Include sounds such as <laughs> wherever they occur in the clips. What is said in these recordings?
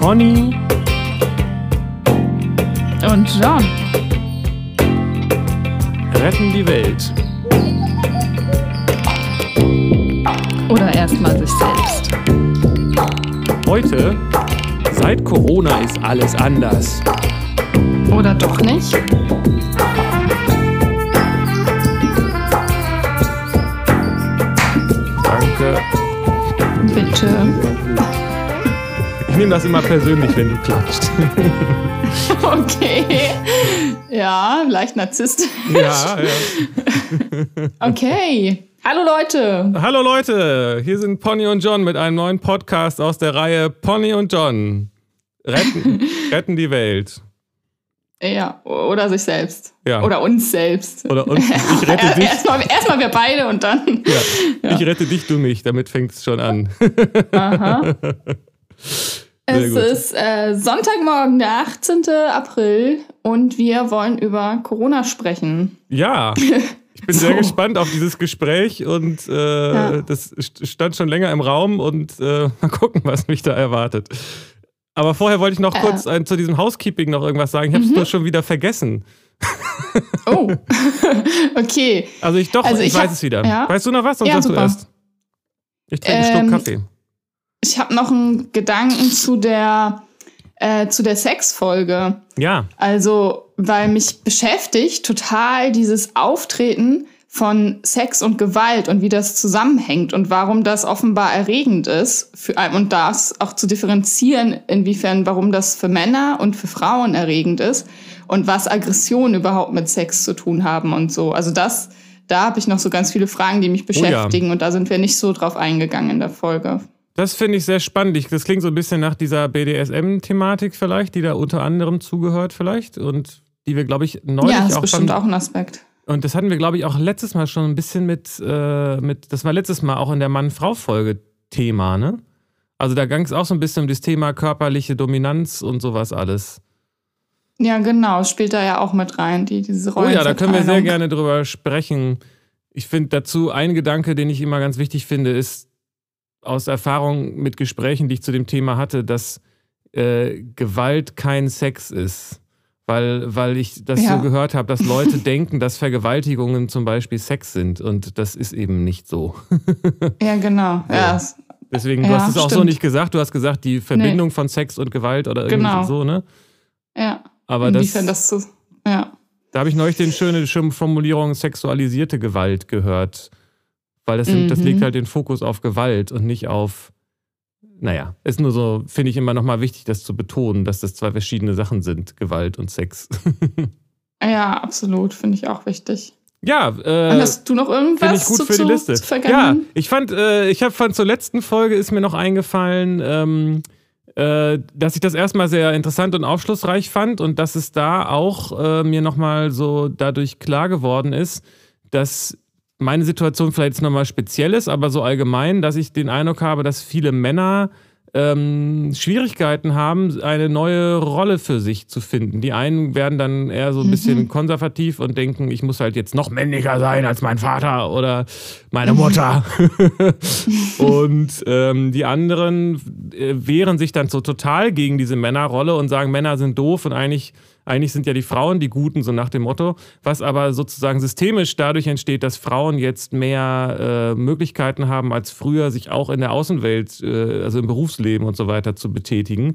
Pony Und John. retten die Welt. Oder erstmal sich selbst. Heute, seit Corona ist alles anders. Oder doch nicht? Danke. Bitte. Ich nehme das immer persönlich, wenn du klatscht. <laughs> Okay. Ja, leicht narzisstisch. ja, ja. <laughs> Okay. Hallo Leute. Hallo Leute, hier sind Pony und John mit einem neuen Podcast aus der Reihe Pony und John. Retten, <laughs> retten die Welt. Ja, oder sich selbst. Ja. Oder uns selbst. Oder uns, ich rette dich. Erstmal erstmal wir beide und dann. Ja. Ich rette dich, du mich. Damit fängt es schon an. Aha. Sehr Es ist äh, Sonntagmorgen, der 18. April und wir wollen über Corona sprechen. Ja, <laughs> ich bin sehr So. gespannt auf dieses Gespräch und äh, Ja. das st- stand schon länger im Raum und äh, <laughs> mal gucken, was mich da erwartet. Aber vorher wollte ich noch Äh. kurz ein, zu diesem Housekeeping noch irgendwas sagen. Ich habe es Mhm. nur schon wieder vergessen. Oh, <laughs> okay. Also ich doch, Also ich, ich weiß hab- es wieder. ja? Weißt du noch was? Sonst Ja, sagst du super. erst. Ich trinke einen Schluck Ähm, Kaffee. Ich habe noch einen Gedanken zu der, äh, zu der Sexfolge. Ja, Also, weil mich beschäftigt total dieses Auftreten von Sex und Gewalt und wie das zusammenhängt und warum das offenbar erregend ist für, und das auch zu differenzieren, inwiefern, warum das für Männer und für Frauen erregend ist und was Aggressionen überhaupt mit Sex zu tun haben und so. Also das, da habe ich noch so ganz viele Fragen, die mich Oh ja. beschäftigen und da sind wir nicht so drauf eingegangen in der Folge. Das finde ich sehr spannend. Ich, das klingt so ein bisschen nach dieser BDSM-Thematik vielleicht, die da unter anderem zugehört vielleicht und die wir, glaube ich, neulich ja, das ist auch bestimmt auch ein Aspekt. Und das hatten wir, glaube ich, auch letztes Mal schon ein bisschen mit, äh, mit das war letztes Mal auch in der Mann-Frau-Folge Thema, ne? Also da ging es auch so ein bisschen um das Thema körperliche Dominanz und sowas alles. Ja, genau, spielt da ja auch mit rein, die, diese Oh Rollen. ja, da können wir sehr gerne drüber sprechen. Ich finde dazu ein Gedanke, den ich immer ganz wichtig finde, ist aus Erfahrung mit Gesprächen, die ich zu dem Thema hatte, dass äh, Gewalt kein Sex ist. Weil, weil ich das Ja. so gehört habe, dass <laughs> Leute denken, dass Vergewaltigungen zum Beispiel Sex sind. Und das ist eben nicht so. <laughs> Ja, genau. Ja. Ja, es- Deswegen, du Ja, hast es auch so nicht gesagt. Du hast gesagt, die Verbindung von Sex und Gewalt oder irgendwie Genau. so, ne? ja. Aber das, Inwiefern das so. Ja. Da habe ich neulich den schöne schöne Formulierung sexualisierte Gewalt gehört. Weil das, sind, das Mhm. legt halt den Fokus auf Gewalt und nicht auf. Naja, ist nur so, finde ich immer nochmal wichtig, das zu betonen, dass das zwei verschiedene Sachen sind, Gewalt und Sex. <laughs> Ja, absolut. Finde ich auch wichtig. ja, äh, hast du noch irgendwas ich gut zu, für die zu, Liste. zu Ja, vergangenen? ich fand, äh, ich habe fand zur letzten Folge ist mir noch eingefallen, ähm, äh, dass ich das erstmal sehr interessant und aufschlussreich fand und dass es da auch äh, mir nochmal so dadurch klar geworden ist, dass meine Situation vielleicht jetzt nochmal speziell ist, aber so allgemein, dass ich den Eindruck habe, dass viele Männer ähm, Schwierigkeiten haben, eine neue Rolle für sich zu finden. Die einen werden dann eher so ein bisschen konservativ und denken, ich muss halt jetzt noch männlicher sein als mein Vater oder meine Mutter. <laughs> und ähm, die anderen äh, wehren sich dann so total gegen diese Männerrolle und sagen, Männer sind doof und eigentlich, eigentlich sind ja die Frauen die Guten, so nach dem Motto. Was aber sozusagen systemisch dadurch entsteht, dass Frauen jetzt mehr äh, Möglichkeiten haben als früher, sich auch in der Außenwelt, äh, also im Berufsleben und so weiter zu betätigen.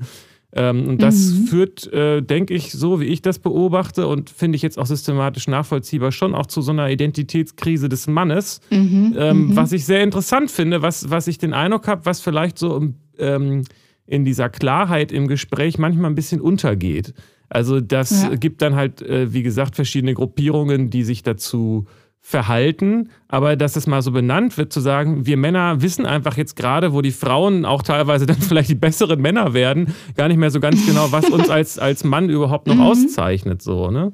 Ähm, und das Mhm. führt, äh, denke ich, so wie ich das beobachte und finde ich jetzt auch systematisch nachvollziehbar, schon auch zu so einer Identitätskrise des Mannes, Mhm. ähm, mhm. was ich sehr interessant finde, was, was ich den Eindruck habe, was vielleicht so ähm, in dieser Klarheit im Gespräch manchmal ein bisschen untergeht. Also das Ja. gibt dann halt, äh, wie gesagt, verschiedene Gruppierungen, die sich dazu verhalten, aber dass es mal so benannt wird, zu sagen, wir Männer wissen einfach jetzt gerade, wo die Frauen auch teilweise dann <laughs> vielleicht die besseren Männer werden, gar nicht mehr so ganz genau, was uns <laughs> als, als Mann überhaupt noch Mhm. auszeichnet, so, ne?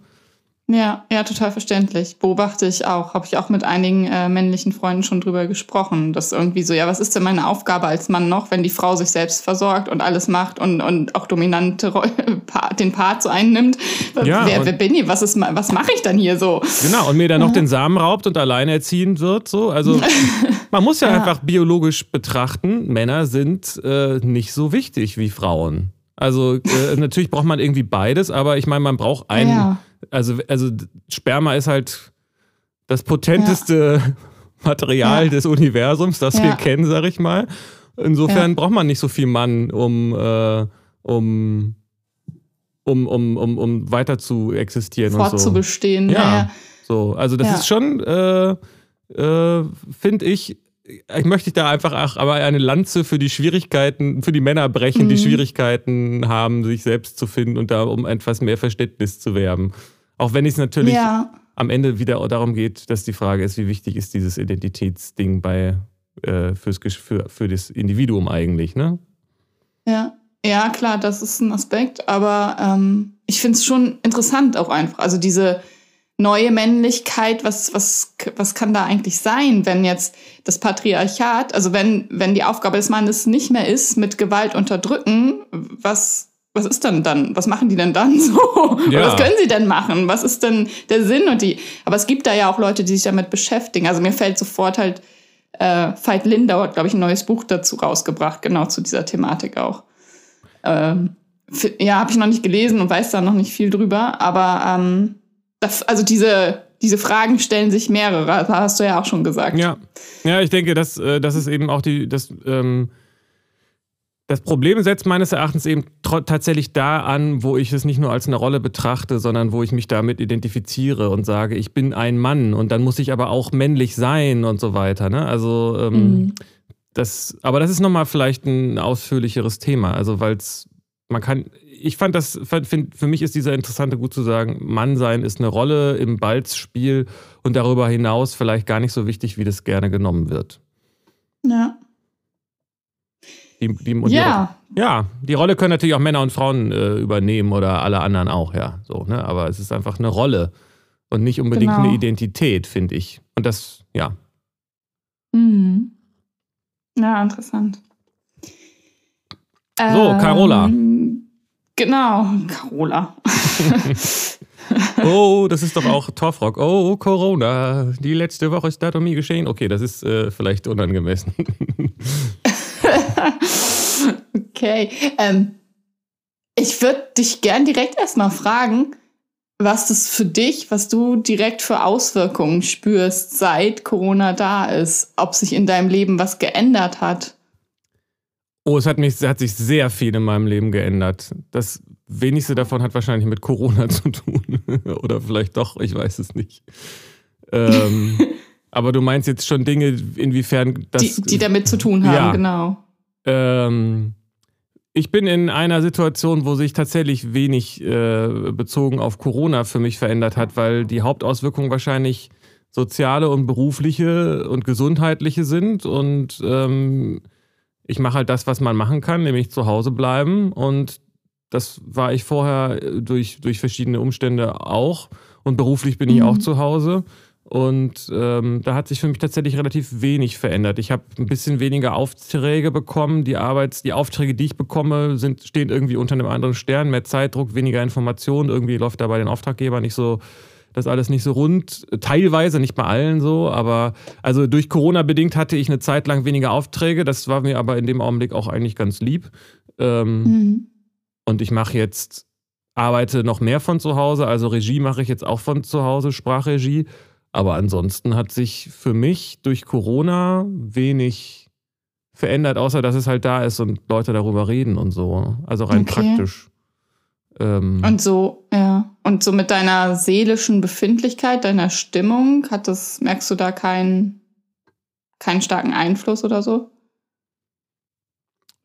Ja, ja, total verständlich. Beobachte ich auch. Habe ich auch mit einigen äh, männlichen Freunden schon drüber gesprochen. Das irgendwie so, ja, was ist denn meine Aufgabe als Mann noch, wenn die Frau sich selbst versorgt und alles macht und, und auch dominante Roll <laughs> Part- den Part so einnimmt? Ja, wer, wer bin ich? Was, ist, was mache ich dann hier so? Genau, und mir dann noch den Samen raubt und alleinerziehend wird. So. Also <laughs> man muss ja, Ja. einfach biologisch betrachten, Männer sind äh, nicht so wichtig wie Frauen. Also äh, natürlich braucht man irgendwie beides, aber ich meine, man braucht einen. Ja. Also, also Sperma ist halt das potenteste ja. <laughs> Material des Universums, das wir kennen, sag ich mal. Insofern braucht man nicht so viel Mann, um, äh, um um, um, um, um weiter zu existieren. Fortzubestehen. So. Ja, ja, so. Also das ja. ist schon, äh, äh, finde ich, ich möchte da einfach auch, aber eine Lanze für die Schwierigkeiten, für die Männer brechen, mhm. die Schwierigkeiten haben, sich selbst zu finden und da um etwas mehr Verständnis zu werben. Auch wenn es natürlich ja. am Ende wieder darum geht, dass die Frage ist, wie wichtig ist dieses Identitätsding bei äh, fürs, für, für das Individuum eigentlich, ne? Ja. Ja, klar, das ist ein Aspekt, aber ähm, ich finde es schon interessant auch einfach. Also diese neue Männlichkeit, was, was, was kann da eigentlich sein, wenn jetzt das Patriarchat, also wenn, wenn die Aufgabe des Mannes nicht mehr ist, mit Gewalt unterdrücken, was, was ist denn dann? Was machen die denn dann <laughs> so? Ja. Was können sie denn machen? Was ist denn der Sinn und die? Aber es gibt da ja auch Leute, die sich damit beschäftigen. Also mir fällt sofort halt, äh, Veit Lindau hat, glaube ich, ein neues Buch dazu rausgebracht, genau zu dieser Thematik auch. Ähm, ja, habe ich noch nicht gelesen und weiß da noch nicht viel drüber, aber ähm, das, also diese, diese Fragen stellen sich mehrere, das hast du ja auch schon gesagt. Ja, ja ich denke, dass, äh, das ist eben auch die, das, ähm, das Problem setzt meines Erachtens eben tatsächlich da an, wo ich es nicht nur als eine Rolle betrachte, sondern wo ich mich damit identifiziere und sage, ich bin ein Mann und dann muss ich aber auch männlich sein und so weiter. Ne? Also ähm, mhm. Das, aber das ist nochmal vielleicht ein ausführlicheres Thema. Also, weil es, man kann, ich fand das, find, für mich ist dieser interessante gut zu sagen, Mann sein ist eine Rolle im Balzspiel und darüber hinaus vielleicht gar nicht so wichtig, wie das gerne genommen wird. Ja. Die, die, ja. Die, ja, die Rolle können natürlich auch Männer und Frauen äh, übernehmen oder alle anderen auch, ja. So, ne? Aber es ist einfach eine Rolle und nicht unbedingt genau. eine Identität, finde ich. Und das, ja. Mhm. Ja, interessant. So, Carola. Ähm, genau, Carola. <laughs> oh, das ist doch auch Torfrock. Oh, Corona. Die letzte Woche ist Datumie geschehen. Okay, das ist äh, vielleicht unangemessen. <laughs> okay. Ähm, ich würde dich gern direkt erstmal fragen, was das für dich, was du direkt für Auswirkungen spürst, seit Corona da ist, ob sich in deinem Leben was geändert hat. Oh, es hat, mich, es hat sich sehr viel in meinem Leben geändert. Das wenigste davon hat wahrscheinlich mit Corona <laughs> zu tun. Oder vielleicht doch, ich weiß es nicht. Ähm, <laughs> aber du meinst jetzt schon Dinge, inwiefern das. Die, die damit zu tun haben, ja. genau. Ähm, ich bin in einer Situation, wo sich tatsächlich wenig äh, bezogen auf Corona für mich verändert hat, weil die Hauptauswirkungen wahrscheinlich soziale und berufliche und gesundheitliche sind. Und ähm, ich mache halt das, was man machen kann, nämlich zu Hause bleiben. Und das war ich vorher durch, durch verschiedene Umstände auch. Und beruflich bin ich mhm. auch zu Hause. Und ähm, da hat sich für mich tatsächlich relativ wenig verändert. Ich habe ein bisschen weniger Aufträge bekommen. Die Arbeits-, die Aufträge, die ich bekomme, sind, stehen irgendwie unter einem anderen Stern. Mehr Zeitdruck, weniger Informationen. Irgendwie läuft da bei den Auftraggebern nicht so, das alles nicht so rund. Teilweise, nicht bei allen so, aber also durch Corona bedingt hatte ich eine Zeit lang weniger Aufträge. Das war mir aber in dem Augenblick auch eigentlich ganz lieb. Ähm, mhm. Und ich mache jetzt, arbeite noch mehr von zu Hause. Also Regie mache ich jetzt auch von zu Hause, Sprachregie. Aber ansonsten hat sich für mich durch Corona wenig verändert, außer dass es halt da ist und Leute darüber reden und so. Also rein okay. praktisch. Ähm und so, ja. Und so mit deiner seelischen Befindlichkeit, deiner Stimmung, hat das, merkst du da keinen, keinen starken Einfluss oder so?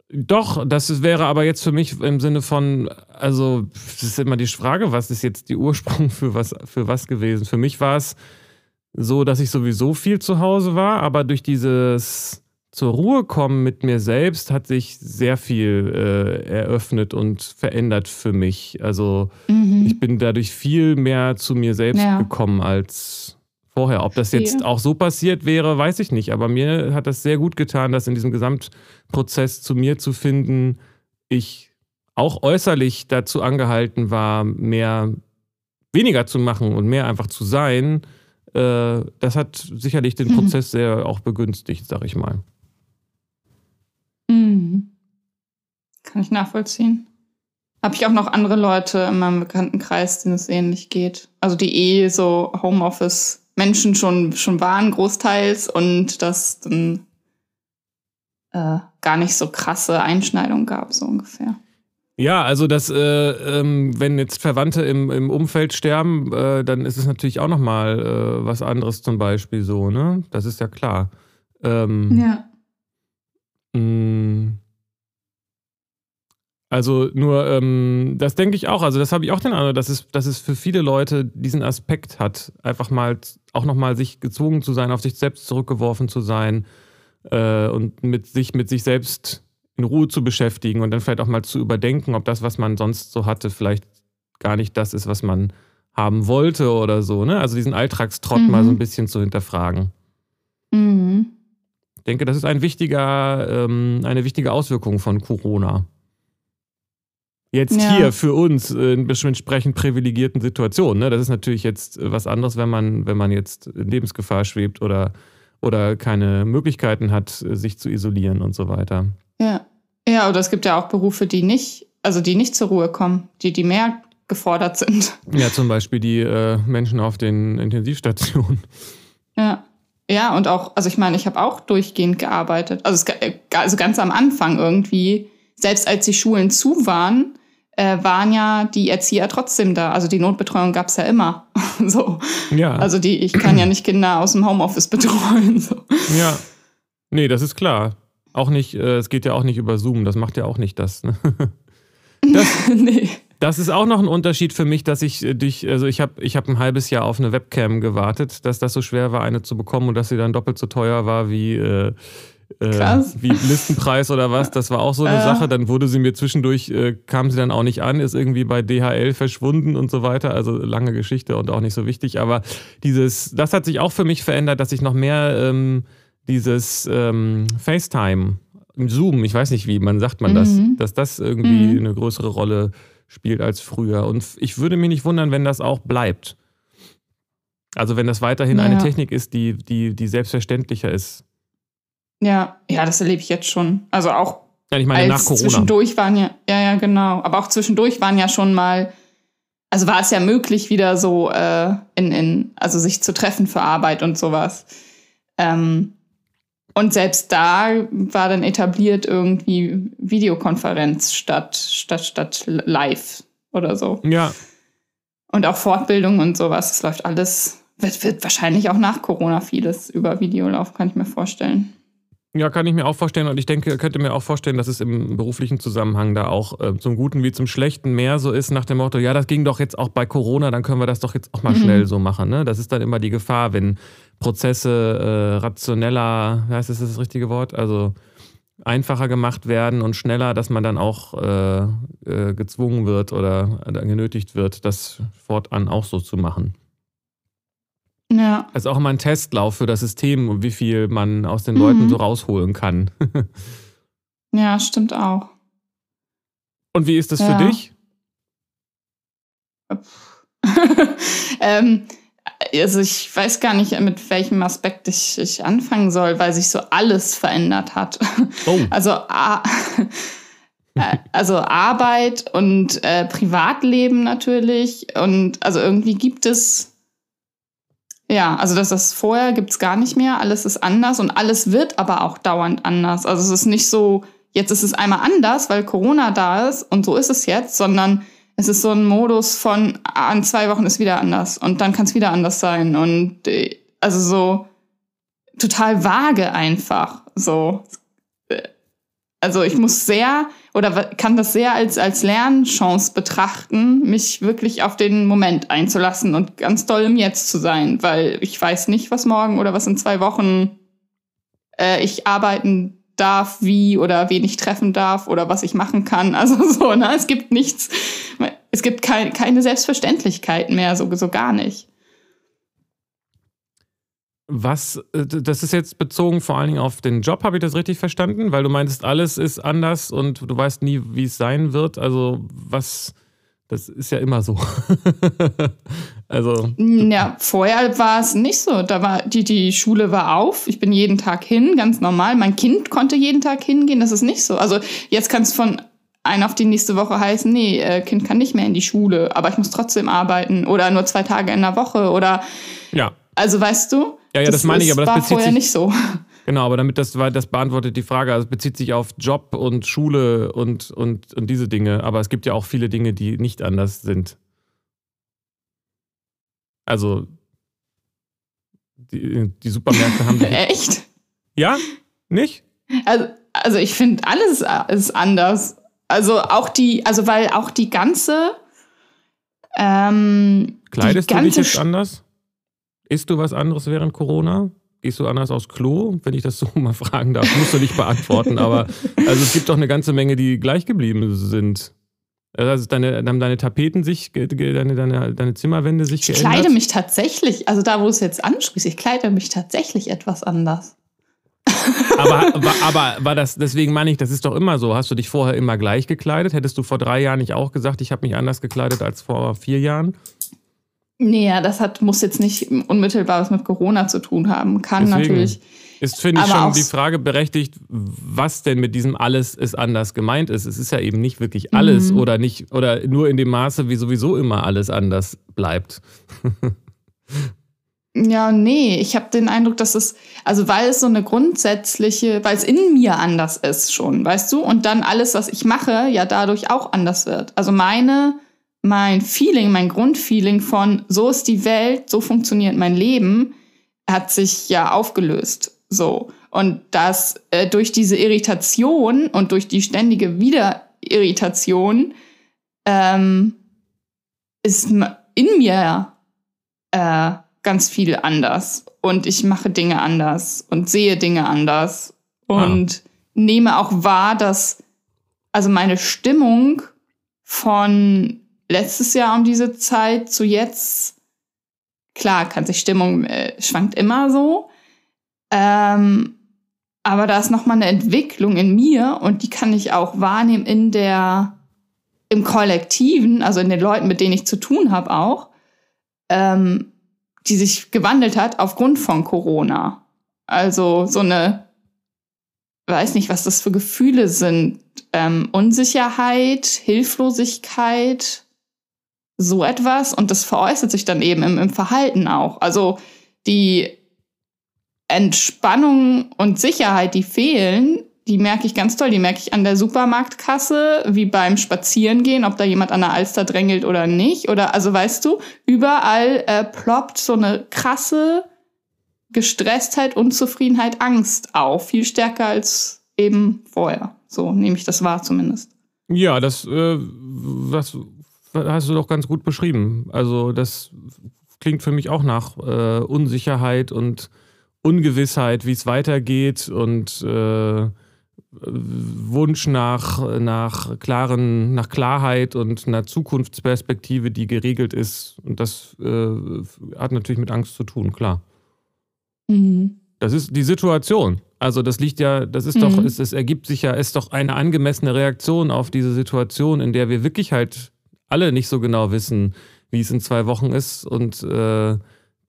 Doch, das wäre aber jetzt für mich im Sinne von, also, das ist immer die Frage, was ist jetzt die Ursprung für was, für was gewesen? Für mich war es so, dass ich sowieso viel zu Hause war, aber durch dieses zur Ruhe kommen mit mir selbst hat sich sehr viel äh, eröffnet und verändert für mich. Also mhm. ich bin dadurch viel mehr zu mir selbst ja. gekommen als vorher. Ob das jetzt auch so passiert wäre, weiß ich nicht. Aber mir hat das sehr gut getan, das in diesem Gesamtprozess zu mir zu finden. Ich auch äußerlich dazu angehalten war, mehr weniger zu machen und mehr einfach zu sein äh, das hat sicherlich den mhm. Prozess sehr auch begünstigt, sag ich mal. Mhm. Kann ich nachvollziehen. habe ich auch noch andere Leute in meinem Bekanntenkreis, denen es ähnlich geht. Also die eh so Homeoffice-Menschen schon, schon waren, großteils, und das dann äh, gar nicht so krasse Einschneidungen gab, so ungefähr. Ja, also das, äh, ähm, wenn jetzt Verwandte im, im Umfeld sterben, äh, dann ist es natürlich auch nochmal äh, was anderes zum Beispiel so, ne? Das ist ja klar. Ähm, ja. Mm. also nur, ähm, das denke ich auch, also das habe ich auch den Eindruck, dass es, dass es für viele Leute diesen Aspekt hat, einfach mal auch nochmal sich gezwungen zu sein, auf sich selbst zurückgeworfen zu sein äh, und mit sich, mit sich selbst in Ruhe zu beschäftigen und dann vielleicht auch mal zu überdenken, ob das, was man sonst so hatte, vielleicht gar nicht das ist, was man haben wollte oder so. Ne? Also diesen Alltagstrott mhm. mal so ein bisschen zu hinterfragen. Mhm. Ich denke, das ist ein wichtiger, ähm, eine wichtige Auswirkung von Corona. Jetzt ja. hier für uns in entsprechend privilegierten Situationen. Ne? Das ist natürlich jetzt was anderes, wenn man, wenn man jetzt in Lebensgefahr schwebt oder, oder keine Möglichkeiten hat, sich zu isolieren und so weiter. Ja. Ja, oder es gibt ja auch Berufe, die nicht, also die nicht zur Ruhe kommen, die, die mehr gefordert sind. Ja, zum Beispiel die äh, Menschen auf den Intensivstationen. Ja. Ja, und auch, also ich meine, ich habe auch durchgehend gearbeitet. Also, es, äh, also ganz am Anfang irgendwie, selbst als die Schulen zu waren, äh, waren ja die Erzieher trotzdem da. Also die Notbetreuung gab es ja immer. <laughs> so. Ja. Also die, ich kann ja nicht Kinder aus dem Homeoffice betreuen. So. Ja. Nee, das ist klar. Auch nicht, äh, es geht ja auch nicht über Zoom, das macht ja auch nicht das. Ne? <laughs> das <laughs> nee. Das ist auch noch ein Unterschied für mich, dass ich äh, dich, also ich habe ich hab ein halbes Jahr auf eine Webcam gewartet, dass das so schwer war, eine zu bekommen und dass sie dann doppelt so teuer war wie, äh, äh, wie Listenpreis oder was. Das war auch so eine äh. Sache. Dann wurde sie mir zwischendurch, äh, kam sie dann auch nicht an, ist irgendwie bei DHL verschwunden und so weiter. Also lange Geschichte und auch nicht so wichtig. Aber dieses, das hat sich auch für mich verändert, dass ich noch mehr ähm, dieses ähm, FaceTime, Zoom, ich weiß nicht, wie man sagt man das, mhm. dass das irgendwie mhm. eine größere Rolle spielt als früher. Und ich würde mich nicht wundern, wenn das auch bleibt. Also wenn das weiterhin ja. eine Technik ist, die, die, die selbstverständlicher ist. Ja, ja, das erlebe ich jetzt schon. Also auch ja, ich meine, nach Corona. Zwischendurch waren ja, ja, ja, genau. Aber auch zwischendurch waren ja schon mal, also war es ja möglich, wieder so äh, in, in, also sich zu treffen für Arbeit und sowas. Ähm, und selbst da war dann etabliert irgendwie Videokonferenz statt, statt, statt live oder so. Ja. Und auch Fortbildung und sowas. Es läuft alles, wird, wird wahrscheinlich auch nach Corona vieles über Video laufen, kann ich mir vorstellen. Ja, kann ich mir auch vorstellen. Und ich denke, könnte mir auch vorstellen, dass es im beruflichen Zusammenhang da auch äh, zum Guten wie zum Schlechten mehr so ist, nach dem Motto, ja, das ging doch jetzt auch bei Corona, dann können wir das doch jetzt auch mal mhm. schnell so machen. Ne? Das ist dann immer die Gefahr, wenn Prozesse äh, rationeller, heißt das das richtige Wort? Also einfacher gemacht werden und schneller, dass man dann auch äh, äh gezwungen wird oder genötigt wird, das fortan auch so zu machen. Ja. Ist auch immer ein Testlauf für das System und wie viel man aus den mhm. Leuten so rausholen kann. <laughs> ja, stimmt auch. Und wie ist das ja. für dich? <laughs> ähm, also ich weiß gar nicht, mit welchem Aspekt ich, ich anfangen soll, weil sich so alles verändert hat. Oh. <laughs> Also, <laughs> äh, also Arbeit und äh, Privatleben natürlich. Und also irgendwie gibt es ja, also das ist vorher gibt's gar nicht mehr, alles ist anders und alles wird aber auch dauernd anders. Also es ist nicht so, jetzt ist es einmal anders, weil Corona da ist und so ist es jetzt, sondern es ist so ein Modus von, an zwei Wochen ist wieder anders und dann kann es wieder anders sein. Und äh, also so total vage einfach. So. Also ich muss sehr oder kann das sehr als, als Lernchance betrachten, mich wirklich auf den Moment einzulassen und ganz doll im Jetzt zu sein, weil ich weiß nicht, was morgen oder was in zwei Wochen äh, ich arbeiten darf, wie oder wen ich treffen darf oder was ich machen kann. <laughs> Also so, ne? Es gibt nichts, es gibt kein, keine Selbstverständlichkeiten mehr, so, so gar nicht. Was, äh, das ist jetzt bezogen vor allen Dingen auf den Job, habe ich das richtig verstanden? Weil du meintest, alles ist anders und du weißt nie, wie es sein wird. Also, was, das ist ja immer so. <laughs> also. Ja, vorher war es nicht so. Da war, die, die Schule war auf. Ich bin jeden Tag hin, ganz normal. Mein Kind konnte jeden Tag hingehen. Das ist nicht so. Also, jetzt kann es von ein auf die nächste Woche heißen, nee, äh, Kind kann nicht mehr in die Schule, aber ich muss trotzdem arbeiten oder nur zwei Tage in der Woche oder ja. Also weißt du? Ja, ja, das, das meine ich, aber das war bezieht vorher sich, nicht so. Genau, aber damit das, weil das beantwortet die Frage. Also es bezieht sich auf Job und Schule und, und, und diese Dinge. Aber es gibt ja auch viele Dinge, die nicht anders sind. Also die, die Supermärkte haben. Die, <laughs> Echt? Ja? Nicht? Also, also ich finde, alles ist anders. Also auch die, also weil auch die ganze. Ähm, Kleidest die du ganze dich jetzt anders? Isst du was anderes während Corona? Gehst du anders aufs Klo, wenn ich das so <laughs> mal fragen darf? Musst du nicht beantworten, aber also es gibt doch eine ganze Menge, die gleich geblieben sind. Also deine, haben deine Tapeten sich, deine, deine, deine Zimmerwände sich ich geändert? Ich kleide mich tatsächlich, also da, wo es jetzt anspricht, ich kleide mich tatsächlich etwas anders. aber, aber war das, deswegen meine ich, das ist doch immer so. Hast du dich vorher immer gleich gekleidet? Hättest du vor drei Jahren nicht auch gesagt, ich habe mich anders gekleidet als vor vier Jahren? Nee, ja, das hat, muss jetzt nicht unmittelbar was mit Corona zu tun haben. Kann Deswegen natürlich. Ist, finde ich, schon die Frage berechtigt, was denn mit diesem alles ist anders gemeint ist. Es ist ja eben nicht wirklich alles mhm. oder nicht, oder nur in dem Maße, wie sowieso immer alles anders bleibt. <laughs> ja, nee, ich habe den Eindruck, dass es, also weil es so eine grundsätzliche, weil es in mir anders ist schon, weißt du, und dann alles, was ich mache, ja dadurch auch anders wird. Also meine mein Feeling, mein Grundfeeling von so ist die Welt, so funktioniert mein Leben, hat sich ja aufgelöst. So. Und das äh, durch diese Irritation und durch die ständige Wiederirritation ähm, ist in mir äh, ganz viel anders. Und ich mache Dinge anders und sehe Dinge anders. Und ah. nehme auch wahr, dass also meine Stimmung von letztes Jahr um diese Zeit zu jetzt, klar, kann sich Stimmung, äh, schwankt immer so. Ähm, aber da ist nochmal eine Entwicklung in mir und die kann ich auch wahrnehmen in der, im Kollektiven, also in den Leuten, mit denen ich zu tun habe auch, ähm, die sich gewandelt hat aufgrund von Corona. Also so eine, weiß nicht, was das für Gefühle sind. Ähm, Unsicherheit, Hilflosigkeit, so etwas und das veräußert sich dann eben im, im Verhalten auch. Also die Entspannung und Sicherheit, die fehlen, die merke ich ganz toll. Die merke ich an der Supermarktkasse, wie beim Spazierengehen, ob da jemand an der Alster drängelt oder nicht. Oder also weißt du, überall äh, ploppt so eine krasse Gestresstheit, Unzufriedenheit, Angst auf. Viel stärker als eben vorher. So nehme ich das wahr zumindest. Ja, das, äh, was hast du doch ganz gut beschrieben. Also das klingt für mich auch nach äh, Unsicherheit und Ungewissheit, wie es weitergeht und äh, Wunsch nach, nach klaren, nach Klarheit und einer Zukunftsperspektive, die geregelt ist. Und das äh, hat natürlich mit Angst zu tun, klar. Mhm. Das ist die Situation. Also das liegt ja, das ist mhm. doch, es, es ergibt sich ja, ist doch eine angemessene Reaktion auf diese Situation, in der wir wirklich halt alle nicht so genau wissen, wie es in zwei Wochen ist und äh,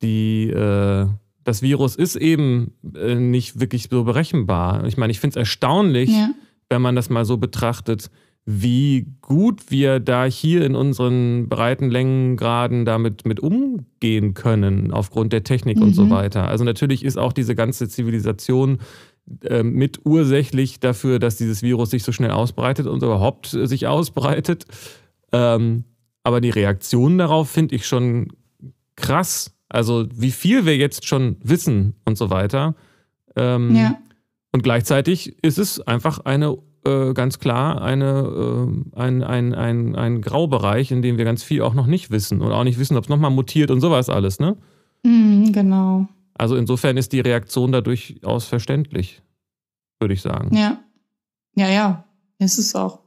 die, äh, das Virus ist eben äh, nicht wirklich so berechenbar. Ich meine, ich finde es erstaunlich, ja. wenn man das mal so betrachtet, wie gut wir da hier in unseren breiten Längengraden damit mit umgehen können, aufgrund der Technik mhm. und so mhm. weiter. Also natürlich ist auch diese ganze Zivilisation äh, mit ursächlich dafür, dass dieses Virus sich so schnell ausbreitet und überhaupt sich ausbreitet. Ähm, aber die Reaktion darauf finde ich schon krass. Also wie viel wir jetzt schon wissen und so weiter. Ähm, ja. Und gleichzeitig ist es einfach eine, äh, ganz klar, eine, äh, ein, ein, ein, ein Graubereich, in dem wir ganz viel auch noch nicht wissen und auch nicht wissen, ob es nochmal mutiert und sowas alles, ne? Mhm, genau. Also insofern ist die Reaktion da durchaus verständlich, würde ich sagen. Ja. Ja, ja, ist es auch.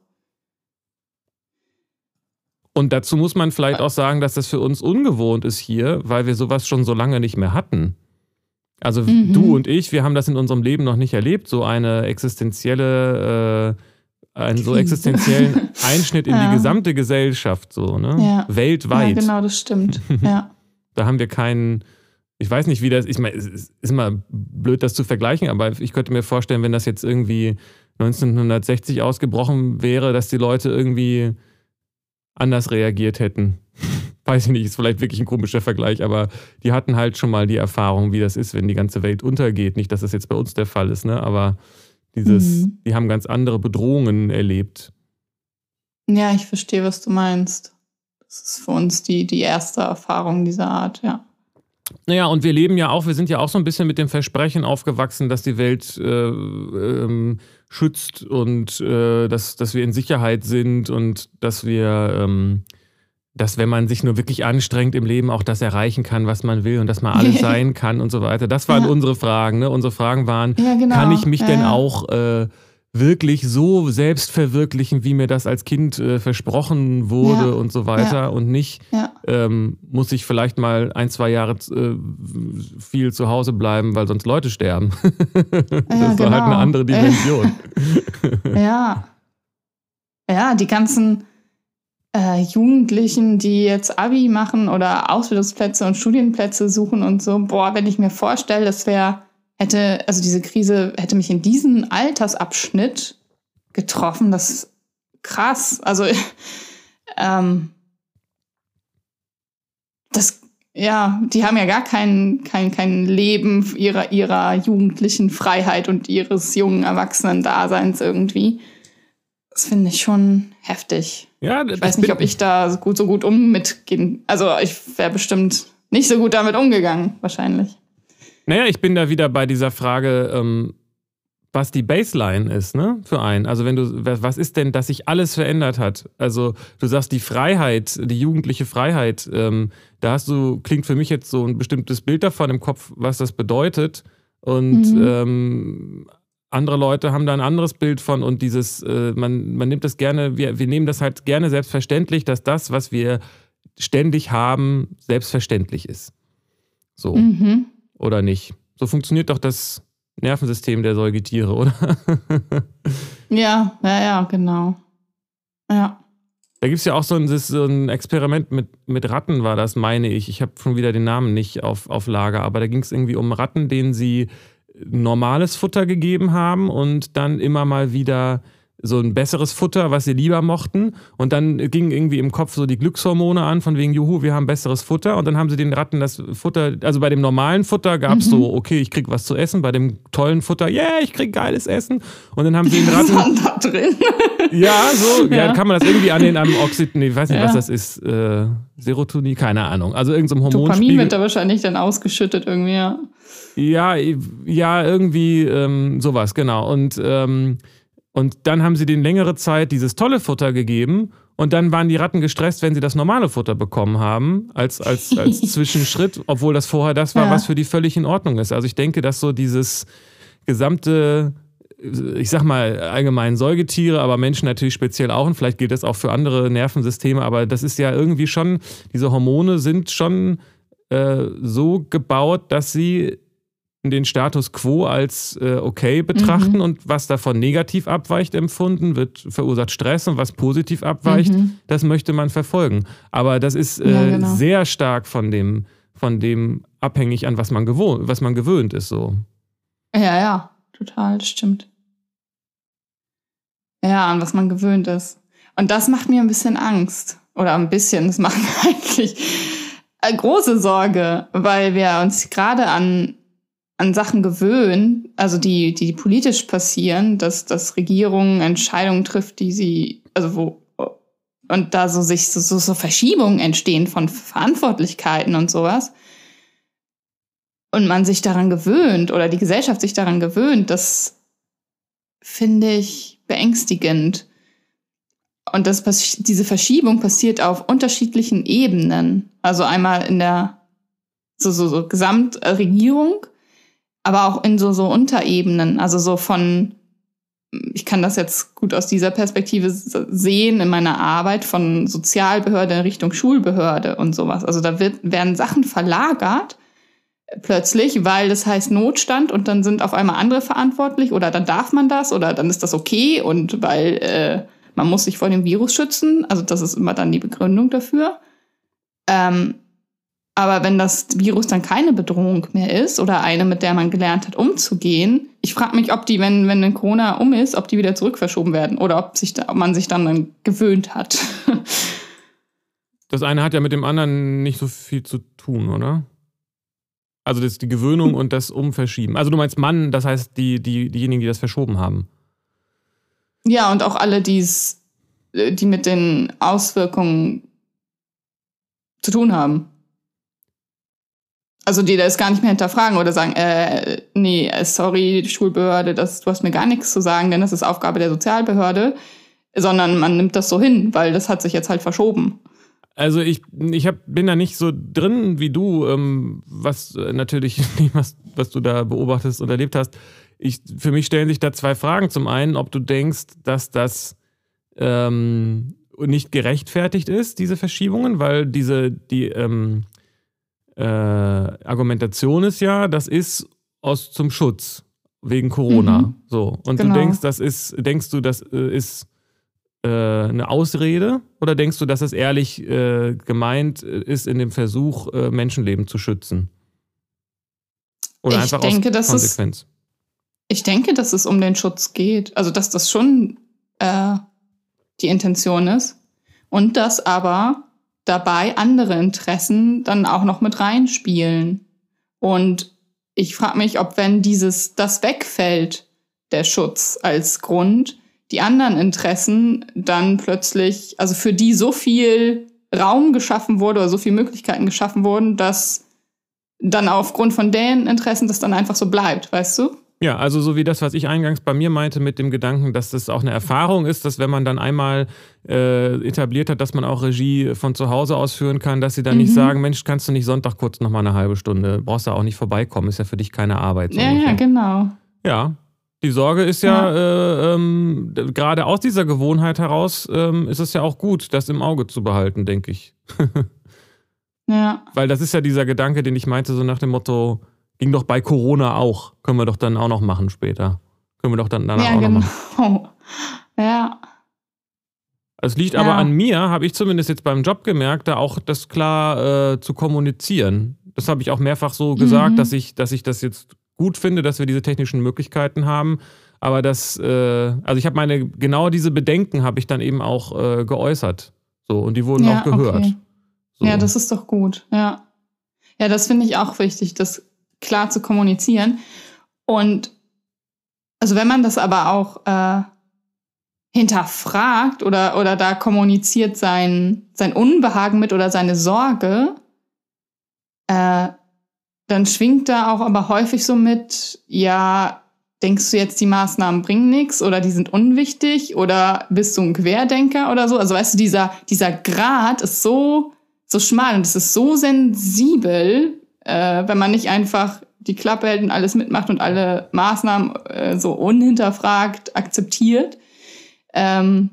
Und dazu muss man vielleicht auch sagen, dass das für uns ungewohnt ist hier, weil wir sowas schon so lange nicht mehr hatten. Also mhm. du und ich, wir haben das in unserem Leben noch nicht erlebt, so eine existenzielle, äh, einen so existenziellen <laughs> Einschnitt in ja. die gesamte Gesellschaft, so, ne? Ja. Weltweit. Ja, genau, das stimmt. Ja. <laughs> da haben wir keinen, ich weiß nicht, wie das, ich meine, es ist immer blöd, das zu vergleichen, aber ich könnte mir vorstellen, wenn das jetzt irgendwie 1960 ausgebrochen wäre, dass die Leute irgendwie anders reagiert hätten. <laughs> Weiß ich nicht, ist vielleicht wirklich ein komischer Vergleich, aber die hatten halt schon mal die Erfahrung, wie das ist, wenn die ganze Welt untergeht. Nicht, dass das jetzt bei uns der Fall ist, ne? aber dieses, mhm. die haben ganz andere Bedrohungen erlebt. Ja, ich verstehe, was du meinst. Das ist für uns die, die erste Erfahrung dieser Art, ja. Naja, und wir leben ja auch, wir sind ja auch so ein bisschen mit dem Versprechen aufgewachsen, dass die Welt äh, ähm, schützt und äh, dass, dass wir in Sicherheit sind und dass wir, ähm, dass wenn man sich nur wirklich anstrengt im Leben, auch das erreichen kann, was man will und dass man alles <laughs> sein kann und so weiter. Das waren ja. unsere Fragen. Ne? Unsere Fragen waren, ja, genau. kann ich mich ja, denn auch äh, wirklich so selbst verwirklichen, wie mir das als Kind äh, versprochen wurde ja, und so weiter ja, und nicht ja. ähm, muss ich vielleicht mal ein, zwei Jahre äh, viel zu Hause bleiben, weil sonst Leute sterben. <laughs> das genau. halt eine andere Dimension. <laughs> ja. Ja, die ganzen äh, Jugendlichen, die jetzt Abi machen oder Ausbildungsplätze und Studienplätze suchen und so, boah, wenn ich mir vorstelle, das wäre hätte, also diese Krise hätte mich in diesem Altersabschnitt getroffen, das ist krass. Also, <laughs> ähm, das, ja, die haben ja gar kein, kein, kein Leben ihrer, ihrer jugendlichen Freiheit und ihres jungen Erwachsenen-Daseins irgendwie. Das finde ich schon heftig. Ja, ich weiß nicht, ob ich da gut so gut um mitgehen. Also ich wäre bestimmt nicht so gut damit umgegangen, wahrscheinlich. Naja, ich bin da wieder bei dieser Frage, ähm, was die Baseline ist, ne, für einen. Also wenn du, was ist denn, dass sich alles verändert hat? Also du sagst die Freiheit, die jugendliche Freiheit, ähm, da hast du, klingt für mich jetzt so ein bestimmtes Bild davon im Kopf, was das bedeutet. Und mhm. ähm, andere Leute haben da ein anderes Bild von und dieses, äh, man, man nimmt das gerne, wir, wir nehmen das halt gerne selbstverständlich, dass das, was wir ständig haben, selbstverständlich ist. So. Mhm oder nicht? So funktioniert doch das Nervensystem der Säugetiere, oder? <laughs> ja, ja, ja, genau. Ja. Da gibt es ja auch so ein, so ein, Experiment mit, mit Ratten, war das, meine ich. Ich habe schon wieder den Namen nicht auf, auf Lager, aber da ging es irgendwie um Ratten, denen sie normales Futter gegeben haben und dann immer mal wieder so ein besseres Futter, was sie lieber mochten. Und dann gingen irgendwie im Kopf so die Glückshormone an, von wegen, juhu, wir haben besseres Futter. Und dann haben sie den Ratten das Futter, also bei dem normalen Futter gab es mhm. so, okay, ich krieg was zu essen. Bei dem tollen Futter, yeah, ich krieg geiles Essen. Und dann haben sie den Ratten. Was da drin? <laughs> ja, so, ja. ja. kann man das irgendwie an den am Oxid, nee, ich weiß nicht, ja. was das ist. Äh, Serotonin, keine Ahnung. Also irgendein so Hormonspiegel. Dopamin wird da wahrscheinlich dann ausgeschüttet irgendwie, ja. Ja, ja, irgendwie ähm, sowas, genau. Und ähm, und dann haben sie denen längere Zeit dieses tolle Futter gegeben und dann waren die Ratten gestresst, wenn sie das normale Futter bekommen haben, als, als, als <laughs> Zwischenschritt, obwohl das vorher das war, ja. was für die völlig in Ordnung ist. Also ich denke, dass so dieses gesamte, ich sag mal allgemein Säugetiere, aber Menschen natürlich speziell auch, und vielleicht gilt das auch für andere Nervensysteme, aber das ist ja irgendwie schon, diese Hormone sind schon äh, so gebaut, dass sie den Status quo als äh, okay betrachten mhm. und was davon negativ abweicht empfunden wird, verursacht Stress und was positiv abweicht, mhm. das möchte man verfolgen. Aber das ist äh, ja, genau. sehr stark von dem, von dem abhängig an was man gewohnt, was man gewöhnt ist so. Ja, ja, total, das stimmt. Ja, an was man gewöhnt ist. Und das macht mir ein bisschen Angst. Oder ein bisschen, das macht mir <laughs> eigentlich eine große Sorge, weil wir uns gerade an an Sachen gewöhnen, also die, die politisch passieren, dass, dass Regierungen Entscheidungen trifft, die sie, also wo, und da so sich so, so, Verschiebungen entstehen von Verantwortlichkeiten und sowas. Und man sich daran gewöhnt oder die Gesellschaft sich daran gewöhnt, das finde ich beängstigend. Und das, diese Verschiebung passiert auf unterschiedlichen Ebenen. Also einmal in der so, so, so Gesamtregierung, aber auch in so, so Unterebenen, also so von, ich kann das jetzt gut aus dieser Perspektive sehen in meiner Arbeit von Sozialbehörde in Richtung Schulbehörde und sowas. Also da wird, werden Sachen verlagert plötzlich, weil das heißt Notstand und dann sind auf einmal andere verantwortlich oder dann darf man das oder dann ist das okay und weil äh, man muss sich vor dem Virus schützen. Also das ist immer dann die Begründung dafür. Ähm, Aber wenn das Virus dann keine Bedrohung mehr ist oder eine, mit der man gelernt hat, umzugehen, ich frage mich, ob die, wenn, wenn ein Corona um ist, ob die wieder zurückverschoben werden oder ob, sich da, ob man sich dann, dann gewöhnt hat. <laughs> das eine hat ja mit dem anderen nicht so viel zu tun, oder? Also das die Gewöhnung und das Umverschieben. Also du meinst Mann, das heißt die, die, diejenigen, die das verschoben haben. Ja, und auch alle, die's, äh, die mit den Auswirkungen zu tun haben. Also die das gar nicht mehr hinterfragen oder sagen, äh, nee, äh, sorry, Schulbehörde, das, du hast mir gar nichts zu sagen, denn das ist Aufgabe der Sozialbehörde, sondern man nimmt das so hin, weil das hat sich jetzt halt verschoben. Also ich, ich hab, bin da nicht so drin wie du, ähm, was äh, natürlich <laughs> was, was du da beobachtest und erlebt hast. Ich, für mich stellen sich da zwei Fragen. Zum einen, ob du denkst, dass das ähm, nicht gerechtfertigt ist, diese Verschiebungen, weil diese, die ähm, äh, Argumentation ist ja, das ist aus zum Schutz wegen Corona. Mhm. So. Und genau. du denkst, das ist, denkst du, das äh, ist äh, eine Ausrede oder denkst du, dass es ehrlich äh, gemeint ist in dem Versuch, äh, Menschenleben zu schützen? Oder ich einfach denke, aus Konsequenz? Es, ich denke, dass es um den Schutz geht. Also, dass das schon äh, die Intention ist. Und dass aber dabei andere Interessen dann auch noch mit reinspielen. Und ich frage mich, ob wenn dieses, das wegfällt, der Schutz als Grund, die anderen Interessen dann plötzlich, also für die so viel Raum geschaffen wurde oder so viele Möglichkeiten geschaffen wurden, dass dann aufgrund von deren Interessen das dann einfach so bleibt, weißt du? Ja, also so wie das, was ich eingangs bei mir meinte mit dem Gedanken, dass das auch eine Erfahrung ist, dass wenn man dann einmal äh, etabliert hat, dass man auch Regie von zu Hause ausführen kann, dass sie dann mhm. nicht sagen, Mensch, kannst du nicht Sonntag kurz noch mal eine halbe Stunde, brauchst du auch nicht vorbeikommen, ist ja für dich keine Arbeit. So ja, ja, genau. Ja, die Sorge ist ja, ja. Äh, ähm, gerade aus dieser Gewohnheit heraus, ähm, ist es ja auch gut, das im Auge zu behalten, denke ich. <laughs> ja. Weil das ist ja dieser Gedanke, den ich meinte, so nach dem Motto, ging doch bei Corona auch. Können wir doch dann auch noch machen später. Können wir doch dann danach ja, auch genau. noch machen. <laughs> Ja. Es liegt ja. aber an mir, habe ich zumindest jetzt beim Job gemerkt, da auch das klar äh, zu kommunizieren. Das habe ich auch mehrfach so gesagt, mhm. dass, ich, dass ich das jetzt gut finde, dass wir diese technischen Möglichkeiten haben. Aber das, äh, also ich habe meine, genau diese Bedenken habe ich dann eben auch äh, geäußert. So, und die wurden ja, auch gehört. Okay. So. Ja, das ist doch gut, ja. Ja, das finde ich auch wichtig, das klar zu kommunizieren. Und also wenn man das aber auch äh, hinterfragt oder, oder da kommuniziert sein, sein Unbehagen mit oder seine Sorge, äh, dann schwingt da auch aber häufig so mit, ja, denkst du jetzt, die Maßnahmen bringen nichts oder die sind unwichtig oder bist du ein Querdenker oder so? Also weißt du, dieser, dieser Grad ist so, so schmal und es ist so sensibel, äh, wenn man nicht einfach die Klappe hält und alles mitmacht und alle Maßnahmen äh, so unhinterfragt akzeptiert, ähm,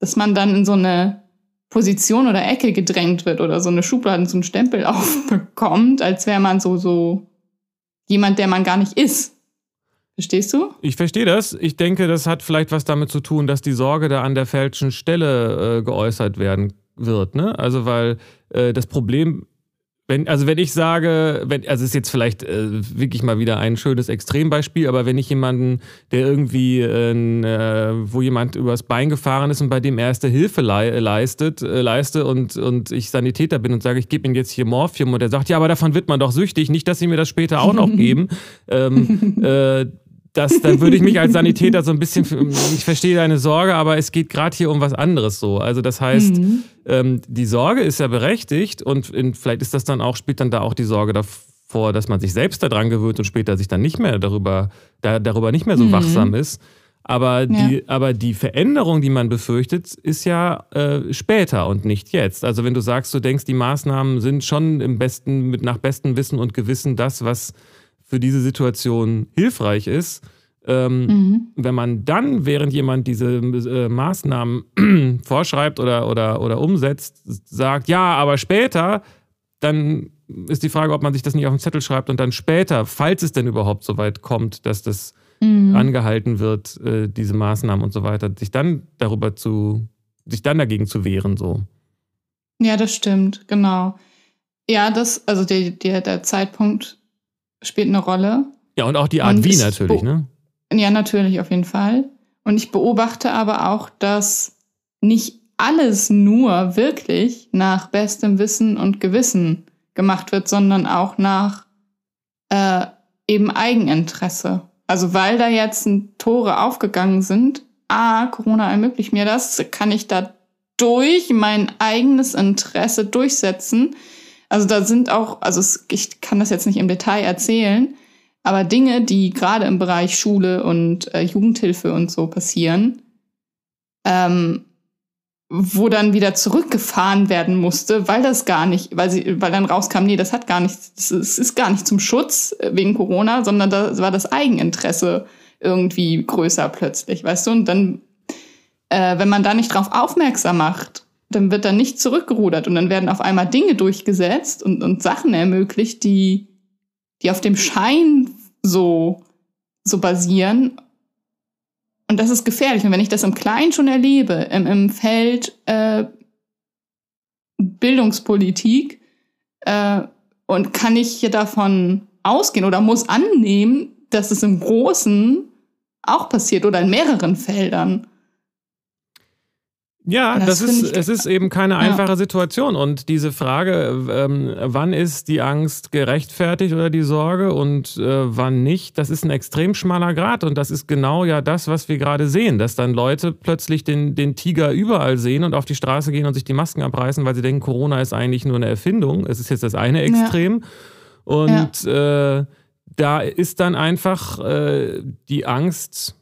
dass man dann in so eine Position oder Ecke gedrängt wird oder so eine Schublade, so Stempel <laughs> aufbekommt, als wäre man so, so jemand, der man gar nicht ist. Verstehst du? Ich verstehe das. Ich denke, das hat vielleicht was damit zu tun, dass die Sorge da an der falschen Stelle äh, geäußert werden wird. Ne? Also, weil äh, das Problem wenn, also wenn ich sage, wenn, also ist jetzt vielleicht äh, wirklich mal wieder ein schönes Extrembeispiel, aber wenn ich jemanden, der irgendwie, äh, wo jemand übers Bein gefahren ist und bei dem erste Hilfe le leistet, äh, leiste und, und ich Sanitäter bin und sage, ich gebe ihm jetzt hier Morphium und er sagt, ja, aber davon wird man doch süchtig, nicht, dass sie mir das später auch noch <laughs> geben. ähm, äh, das, dann würde ich mich als <laughs> Sanitäter so ein bisschen, ich verstehe deine Sorge, aber es geht gerade hier um was anderes so. Also das heißt, mhm. ähm, die Sorge ist ja berechtigt und in, vielleicht ist das dann auch, spielt dann da auch die Sorge davor, dass man sich selbst daran gewöhnt und später sich dann nicht mehr darüber, da, darüber nicht mehr so mhm. wachsam ist. Aber die, ja. aber die Veränderung, die man befürchtet, ist ja äh, später und nicht jetzt. Also wenn du sagst, du denkst, die Maßnahmen sind schon im besten, mit nach bestem Wissen und Gewissen das, was für diese Situation hilfreich ist. Ähm, mhm. Wenn man dann, während jemand diese äh, Maßnahmen <clears throat> vorschreibt oder, oder, oder umsetzt, sagt, ja, aber später, dann ist die Frage, ob man sich das nicht auf den Zettel schreibt und dann später, falls es denn überhaupt so weit kommt, dass das mhm. angehalten wird, äh, diese Maßnahmen und so weiter, sich dann darüber zu, sich dann dagegen zu wehren, so. Ja, das stimmt, genau. Ja, das, also der, der, der Zeitpunkt spielt eine Rolle. Ja, und auch die Art und wie natürlich, ne? Ja, natürlich, auf jeden Fall. Und ich beobachte aber auch, dass nicht alles nur wirklich nach bestem Wissen und Gewissen gemacht wird, sondern auch nach äh, eben Eigeninteresse. Also weil da jetzt Tore aufgegangen sind, ah, Corona ermöglicht mir das, kann ich da durch mein eigenes Interesse durchsetzen. Also da sind auch, also ich kann das jetzt nicht im Detail erzählen, aber Dinge, die gerade im Bereich Schule und äh, Jugendhilfe und so passieren, ähm, wo dann wieder zurückgefahren werden musste, weil das gar nicht, weil sie, weil dann rauskam, nee, das hat gar nichts, das ist, ist gar nicht zum Schutz äh, wegen Corona, sondern da war das Eigeninteresse irgendwie größer plötzlich, weißt du? Und dann, äh, wenn man da nicht drauf aufmerksam macht, dann wird dann nicht zurückgerudert und dann werden auf einmal Dinge durchgesetzt und, und Sachen ermöglicht, die, die auf dem Schein so, so basieren und das ist gefährlich. Und wenn ich das im Kleinen schon erlebe, im, im Feld äh, Bildungspolitik, äh, und kann ich hier davon ausgehen oder muss annehmen, dass es im Großen auch passiert oder in mehreren Feldern. Ja, das, das ist, es ist eben keine einfache ja. Situation. Und diese Frage, ähm, wann ist die Angst gerechtfertigt oder die Sorge und äh, wann nicht, das ist ein extrem schmaler Grad. Und das ist genau ja das, was wir gerade sehen, dass dann Leute plötzlich den, den Tiger überall sehen und auf die Straße gehen und sich die Masken abreißen, weil sie denken, Corona ist eigentlich nur eine Erfindung. Es ist jetzt das eine Extrem. Ja. Und ja. Äh, da ist dann einfach äh, die Angst,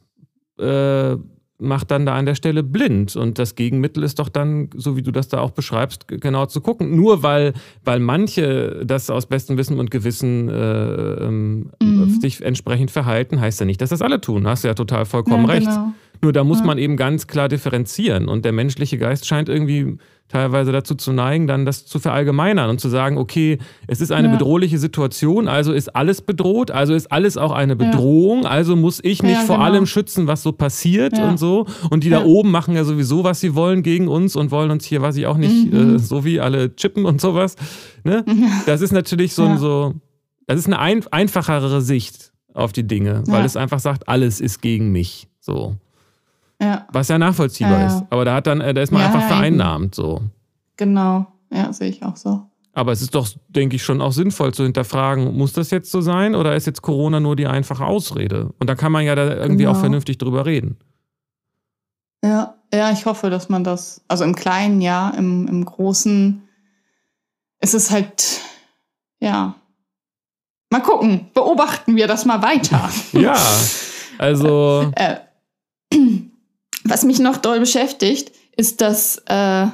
äh, macht dann da an der Stelle blind. Und das Gegenmittel ist doch dann, so wie du das da auch beschreibst, genau zu gucken. Nur weil, weil manche das aus bestem Wissen und Gewissen äh, ähm, mhm. sich entsprechend verhalten, heißt ja nicht, dass das alle tun. Hast du ja total vollkommen ja, recht. Genau. Nur da muss ja. man eben ganz klar differenzieren. Und der menschliche Geist scheint irgendwie teilweise dazu zu neigen, dann das zu verallgemeinern und zu sagen, okay, es ist eine ja. bedrohliche Situation, also ist alles bedroht, also ist alles auch eine Bedrohung, ja. also muss ich mich ja, vor genau. allem schützen, was so passiert und so. Und die da oben machen ja sowieso, was sie wollen gegen uns und wollen uns hier, weiß ich auch nicht, mhm. äh, so wie alle chippen und sowas. Ne? <laughs> Das ist natürlich so, so das ist eine ein, einfachere Sicht auf die Dinge, weil es einfach sagt, alles ist gegen mich. So. Ja. Was ja nachvollziehbar ja. ist. Aber da hat dann, äh, da ist man einfach vereinnahmt so. Genau, ja, sehe ich auch so. Aber es ist doch, denke ich, schon auch sinnvoll zu hinterfragen, muss das jetzt so sein oder ist jetzt Corona nur die einfache Ausrede? Und da kann man ja da irgendwie genau. auch vernünftig drüber reden. Ja, ja, ich hoffe, dass man das, also im Kleinen ja, im, im Großen ist es halt, ja. Mal gucken, beobachten wir das mal weiter. ja, <laughs> also. äh, was mich noch doll beschäftigt, ist das, äh,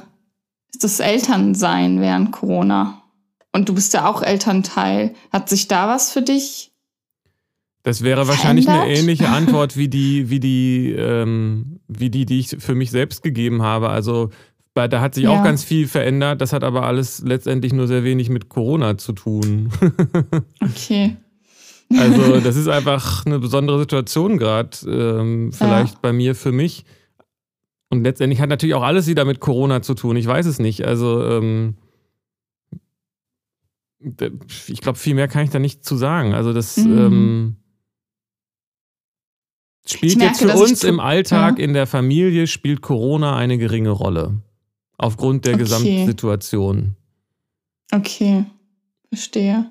ist das Elternsein während Corona. Und du bist ja auch Elternteil. Hat sich da was für dich? Das wäre wahrscheinlich verändert? eine ähnliche <laughs> Antwort wie die, wie die, ähm, wie die, die ich für mich selbst gegeben habe. Also da hat sich ja. auch ganz viel verändert. Das hat aber alles letztendlich nur sehr wenig mit Corona zu tun. <laughs> okay. Also das ist einfach eine besondere Situation gerade, ähm, vielleicht ja. bei mir für mich. Und letztendlich hat natürlich auch alles wieder mit Corona zu tun. Ich weiß es nicht. Also ähm, ich glaube, viel mehr kann ich da nicht zu sagen. Also das mhm. ähm, spielt merke, jetzt für uns im Alltag, ja. in der Familie, spielt Corona eine geringe Rolle. Aufgrund der okay. Gesamtsituation. Okay, verstehe.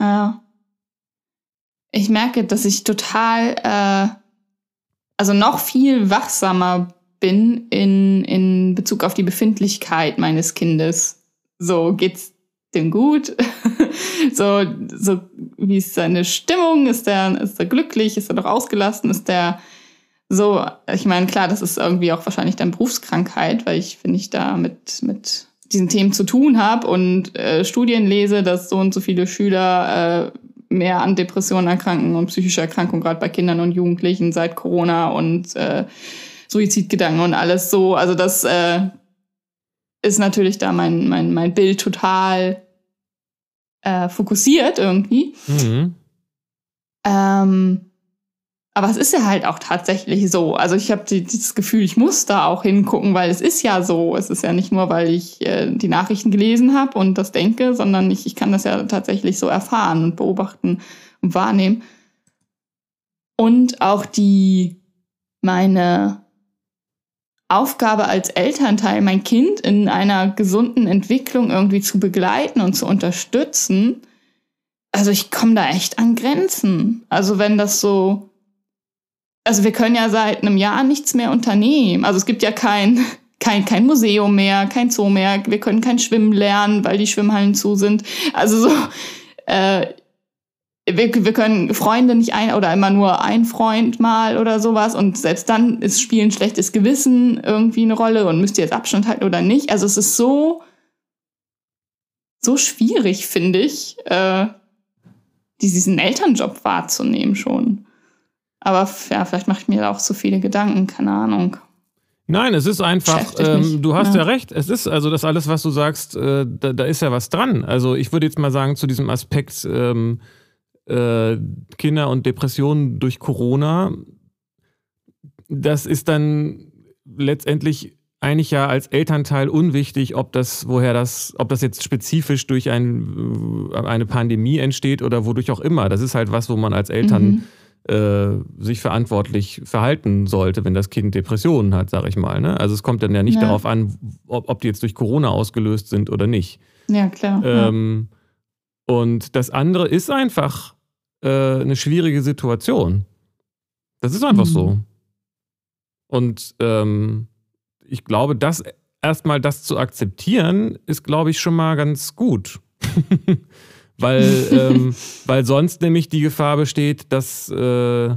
Ja. Ich merke, dass ich total, äh, also noch viel wachsamer bin in, in Bezug auf die Befindlichkeit meines Kindes. So, geht's dem gut? <laughs> so, so, wie ist seine Stimmung? Ist er, ist er glücklich? Ist er doch ausgelassen? Ist der so, ich meine, klar, das ist irgendwie auch wahrscheinlich dann Berufskrankheit, weil ich, wenn ich da mit, mit diesen Themen zu tun habe und äh, Studien lese, dass so und so viele Schüler äh, mehr an Depressionen erkranken und psychische Erkrankungen, gerade bei Kindern und Jugendlichen seit Corona und äh, Suizidgedanken und alles so. Also das äh, ist natürlich da mein, mein, mein Bild total äh, fokussiert irgendwie. Mhm. Ähm, Aber es ist ja halt auch tatsächlich so. Also ich habe das Gefühl, ich muss da auch hingucken, weil es ist ja so. Es ist ja nicht nur, weil ich äh, die Nachrichten gelesen habe und das denke, sondern ich, ich kann das ja tatsächlich so erfahren und beobachten und wahrnehmen. Und auch die, meine Aufgabe als Elternteil, mein Kind in einer gesunden Entwicklung irgendwie zu begleiten und zu unterstützen. Also ich komme da echt an Grenzen. Also wenn das so, also wir können ja seit einem Jahr nichts mehr unternehmen. Also es gibt ja kein, kein, kein Museum mehr, kein Zoo mehr. Wir können kein Schwimmen lernen, weil die Schwimmhallen zu sind. Also so, äh, wir, wir können Freunde nicht ein oder immer nur ein Freund mal oder sowas und selbst dann ist Spielen schlechtes Gewissen irgendwie eine Rolle und müsst ihr jetzt Abstand halten oder nicht. Also es ist so so schwierig, finde ich, äh, diesen Elternjob wahrzunehmen schon. Aber ja, vielleicht mache ich mir da auch zu viele Gedanken, keine Ahnung. Nein, es ist einfach, ähm, du hast ja. ja. recht, es ist also das alles, was du sagst, äh, da, da, ist ja was dran. Also ich würde jetzt mal sagen, zu diesem Aspekt, ähm, äh, Kinder und Depressionen durch Corona, das ist dann letztendlich eigentlich ja als Elternteil unwichtig, ob das, woher das, ob das jetzt spezifisch durch ein, äh, eine Pandemie entsteht oder wodurch auch immer. Das ist halt was, wo man als Eltern mhm. Äh, sich verantwortlich verhalten sollte, wenn das Kind Depressionen hat, sag ich mal. Ne? Also es kommt dann ja nicht ja. darauf an, ob, ob, die jetzt durch Corona ausgelöst sind oder nicht. Ja, klar. Ähm, ja. Und das andere ist einfach, äh, eine schwierige Situation. Das ist einfach mhm. so. Und ähm, ich glaube, das erstmal das zu akzeptieren, ist, glaube ich, schon mal ganz gut. <laughs> weil, <laughs> ähm, weil sonst nämlich die Gefahr besteht, dass, äh,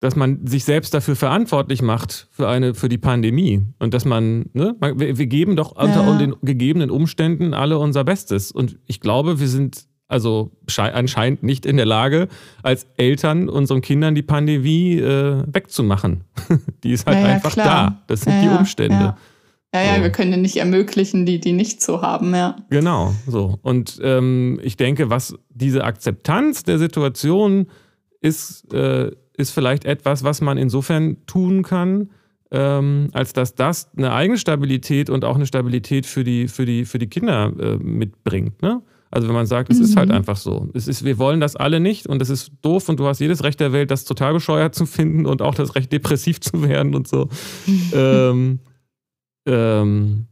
dass man sich selbst dafür verantwortlich macht für eine, für die Pandemie. Und dass man, ne, wir, wir geben doch unter ja. den gegebenen Umständen alle unser Bestes. Und ich glaube, wir sind also anscheinend nicht in der Lage, als Eltern unseren Kindern die Pandemie äh, wegzumachen. <laughs> die ist halt ja, einfach klar. da. Das sind ja, die Umstände. Ja. Ja, so. wir können nicht ermöglichen, die, die nicht zu haben, ja. Genau, so. Und ähm, ich denke, was diese Akzeptanz der Situation ist, äh, ist vielleicht etwas, was man insofern tun kann, ähm, als dass das eine eigene Stabilität und auch eine Stabilität für die, für die, für die Kinder äh, mitbringt. Ne? Also wenn man sagt, es mhm. ist halt mhm. einfach so. Es ist, wir wollen das alle nicht und es ist doof und du hast jedes Recht der Welt, das total bescheuert zu finden und auch das Recht, depressiv zu werden und so. <laughs> ähm, ähm,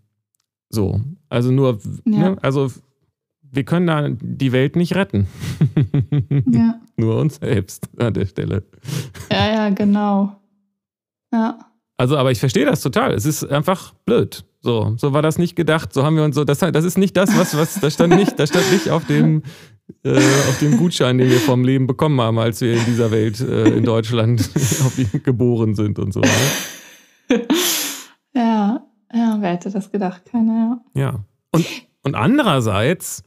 so. Also nur, ja. ne? also wir können da die Welt nicht retten. <laughs> ja. Nur uns selbst an der Stelle. Ja, ja, genau. Ja. Also, aber ich verstehe das total. Es ist einfach blöd. So, so war das nicht gedacht. So haben wir uns so, das, das ist nicht das, was, was, das stand nicht, das stand nicht auf dem, <laughs> äh, auf dem Gutschein, den wir vom Leben bekommen haben, als wir in dieser Welt äh, in Deutschland <laughs> geboren sind und so. Ne? Ja, ja, wer hätte das gedacht? Keiner, ja. Ja. Und, und andererseits,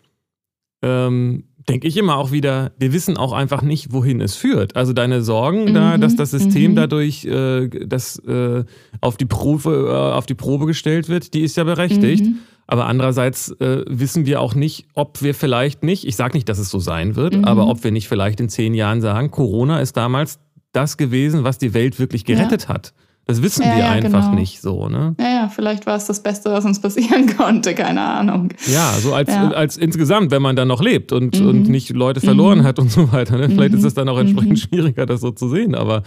ähm, denke ich immer auch wieder, wir wissen auch einfach nicht, wohin es führt. Also deine Sorgen mhm, da, dass das System mhm. dadurch äh, das, äh, auf, die Probe, äh, auf die Probe gestellt wird, die ist ja berechtigt. Mhm. Aber andererseits äh, wissen wir auch nicht, ob wir vielleicht nicht, ich sage nicht, dass es so sein wird, mhm. aber ob wir nicht vielleicht in zehn Jahren sagen, Corona ist damals das gewesen, was die Welt wirklich gerettet ja. hat. Das wissen ja, wir ja, einfach genau. nicht so, ne? Ja, ja, vielleicht war es das Beste, was uns passieren <laughs> konnte, keine Ahnung. Ja, so als, ja. als insgesamt, wenn man dann noch lebt und, mhm. und nicht Leute verloren mhm. hat und so weiter. Ne? Vielleicht mhm. ist es dann auch entsprechend mhm. schwieriger, das so zu sehen, aber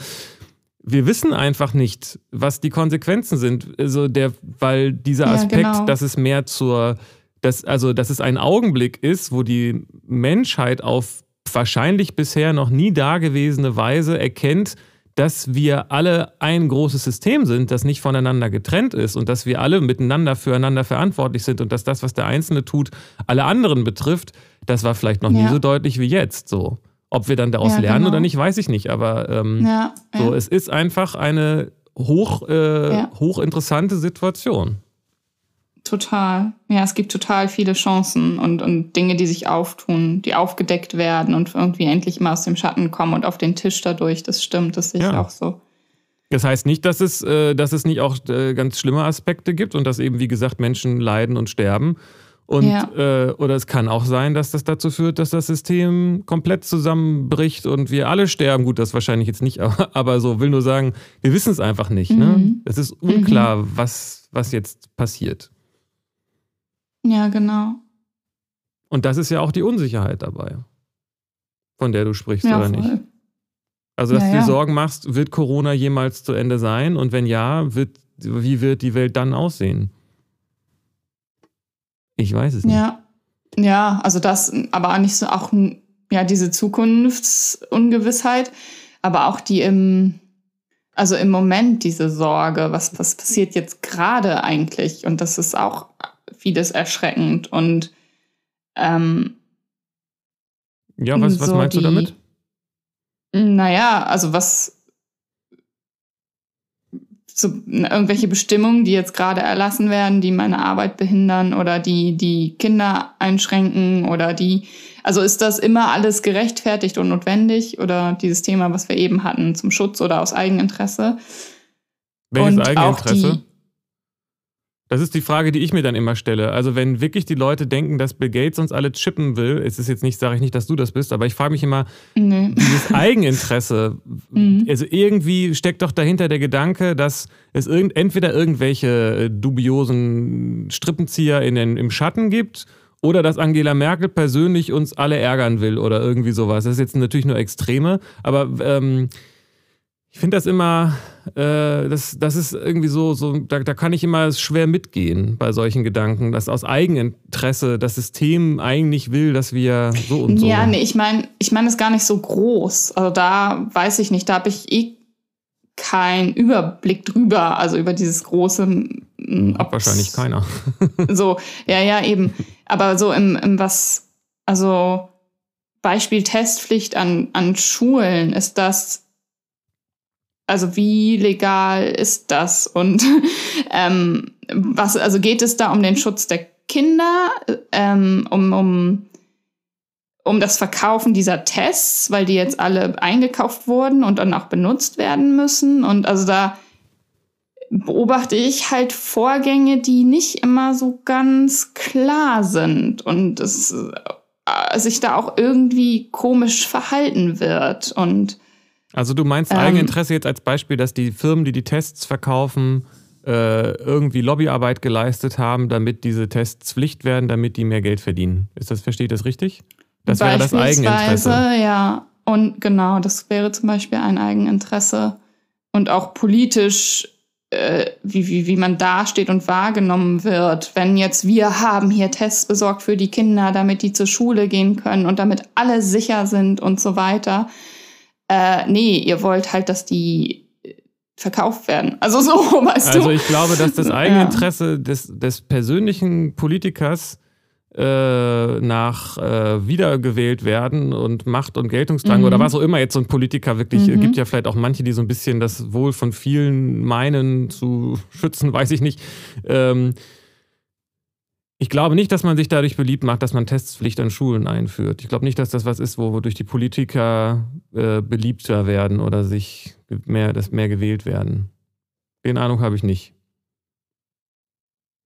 wir wissen einfach nicht, was die Konsequenzen sind. Also der, weil dieser Aspekt, genau. dass es mehr zur, dass, also dass es ein Augenblick ist, wo die Menschheit auf wahrscheinlich bisher noch nie dagewesene Weise erkennt, dass wir alle ein großes System sind, das nicht voneinander getrennt ist und dass wir alle miteinander füreinander verantwortlich sind und dass das, was der Einzelne tut, alle anderen betrifft, das war vielleicht noch ja. nie so deutlich wie jetzt. So. Ob wir dann daraus ja, lernen genau. oder nicht, weiß ich nicht. Aber ähm, ja, so, es ist einfach eine hoch, äh, hochinteressante Situation. Total. Ja, es gibt total viele Chancen und, und Dinge, die sich auftun, die aufgedeckt werden und irgendwie endlich immer aus dem Schatten kommen und auf den Tisch dadurch. Das stimmt, das sehe ich ja. auch so. Das heißt nicht, dass es, äh, dass es nicht auch äh, ganz schlimme Aspekte gibt und dass eben, wie gesagt, Menschen leiden und sterben Und, ja. äh, oder es kann auch sein, dass das dazu führt, dass das System komplett zusammenbricht und wir alle sterben. Gut, das wahrscheinlich jetzt nicht, <laughs> aber, aber so will nur sagen, wir wissen es einfach nicht. Ne? Mhm. Ne? Es ist unklar, mhm. was, was jetzt passiert. Ja, genau. Und das ist ja auch die Unsicherheit dabei, von der du sprichst, ja, oder voll. nicht? Also, dass ja, du dir Sorgen machst, wird Corona jemals zu Ende sein? Und wenn ja, wird, wie wird die Welt dann aussehen? Ich weiß es nicht. Ja, ja, also das, aber nicht so auch ja diese Zukunftsungewissheit, aber auch die im also im Moment diese Sorge, was was passiert jetzt gerade eigentlich und das ist auch vieles erschreckend und ähm, ja, was, was so meinst die, du damit? Naja, also was so irgendwelche Bestimmungen, die jetzt gerade erlassen werden, die meine Arbeit behindern oder die die Kinder einschränken oder die also ist das immer alles gerechtfertigt und notwendig oder dieses Thema, was wir eben hatten, zum Schutz oder aus Eigeninteresse? Welches und Eigeninteresse? Das ist die Frage, die ich mir dann immer stelle. Also wenn wirklich die Leute denken, dass Bill Gates uns alle chippen will, es ist jetzt nicht, sage ich nicht, dass du das bist, aber ich frage mich immer, nee. dieses Eigeninteresse, <laughs> mhm. also irgendwie steckt doch dahinter der Gedanke, dass es irgend, entweder irgendwelche äh, dubiosen Strippenzieher in den, im Schatten gibt oder dass Angela Merkel persönlich uns alle ärgern will oder irgendwie sowas. Das ist jetzt natürlich nur Extreme, aber ähm, ich finde das immer, äh, das, das ist irgendwie so, so da, da kann ich immer schwer mitgehen bei solchen Gedanken, dass aus Eigeninteresse das System eigentlich will, dass wir so und so. Ja, nee, ich meine, ich meine es gar nicht so groß. Also da weiß ich nicht, da habe ich eh keinen Überblick drüber, also über dieses große. Hat wahrscheinlich keiner. <laughs> so, ja, ja, eben. Aber so im, im was, also Beispiel Testpflicht an, an Schulen, ist das also wie legal ist das? Und <laughs> ähm, was, also geht es da um den Schutz der Kinder, ähm, um, um, um das Verkaufen dieser Tests, weil die jetzt alle eingekauft wurden und dann auch benutzt werden müssen? Und also da beobachte ich halt Vorgänge, die nicht immer so ganz klar sind und es äh, sich da auch irgendwie komisch verhalten wird und also du meinst ähm, Eigeninteresse jetzt als Beispiel, dass die Firmen, die die Tests verkaufen, äh, irgendwie Lobbyarbeit geleistet haben, damit diese Tests Pflicht werden, damit die mehr Geld verdienen. Ist das, versteht das richtig? Das wäre das Eigeninteresse. Ja, und genau, das wäre zum Beispiel ein Eigeninteresse. Und auch politisch, äh, wie, wie, wie man dasteht und wahrgenommen wird. Wenn jetzt wir haben hier Tests besorgt für die Kinder, damit die zur Schule gehen können und damit alle sicher sind und so weiter äh, nee, ihr wollt halt, dass die äh, verkauft werden. Also so, <laughs> weißt also du. Also ich glaube, dass das Eigeninteresse ja. des, des persönlichen Politikers äh, nach äh, wiedergewählt werden und Macht und Geltungsdrang mhm. oder was auch immer jetzt so ein Politiker wirklich, mhm. gibt ja vielleicht auch manche, die so ein bisschen das Wohl von vielen meinen zu schützen, weiß ich nicht. Ähm, ich glaube nicht, dass man sich dadurch beliebt macht, dass man Testpflicht an Schulen einführt. Ich glaube nicht, dass das was ist, wo, wodurch die Politiker äh, beliebter werden oder sich mehr, dass mehr gewählt werden. Den Ahnung habe ich nicht.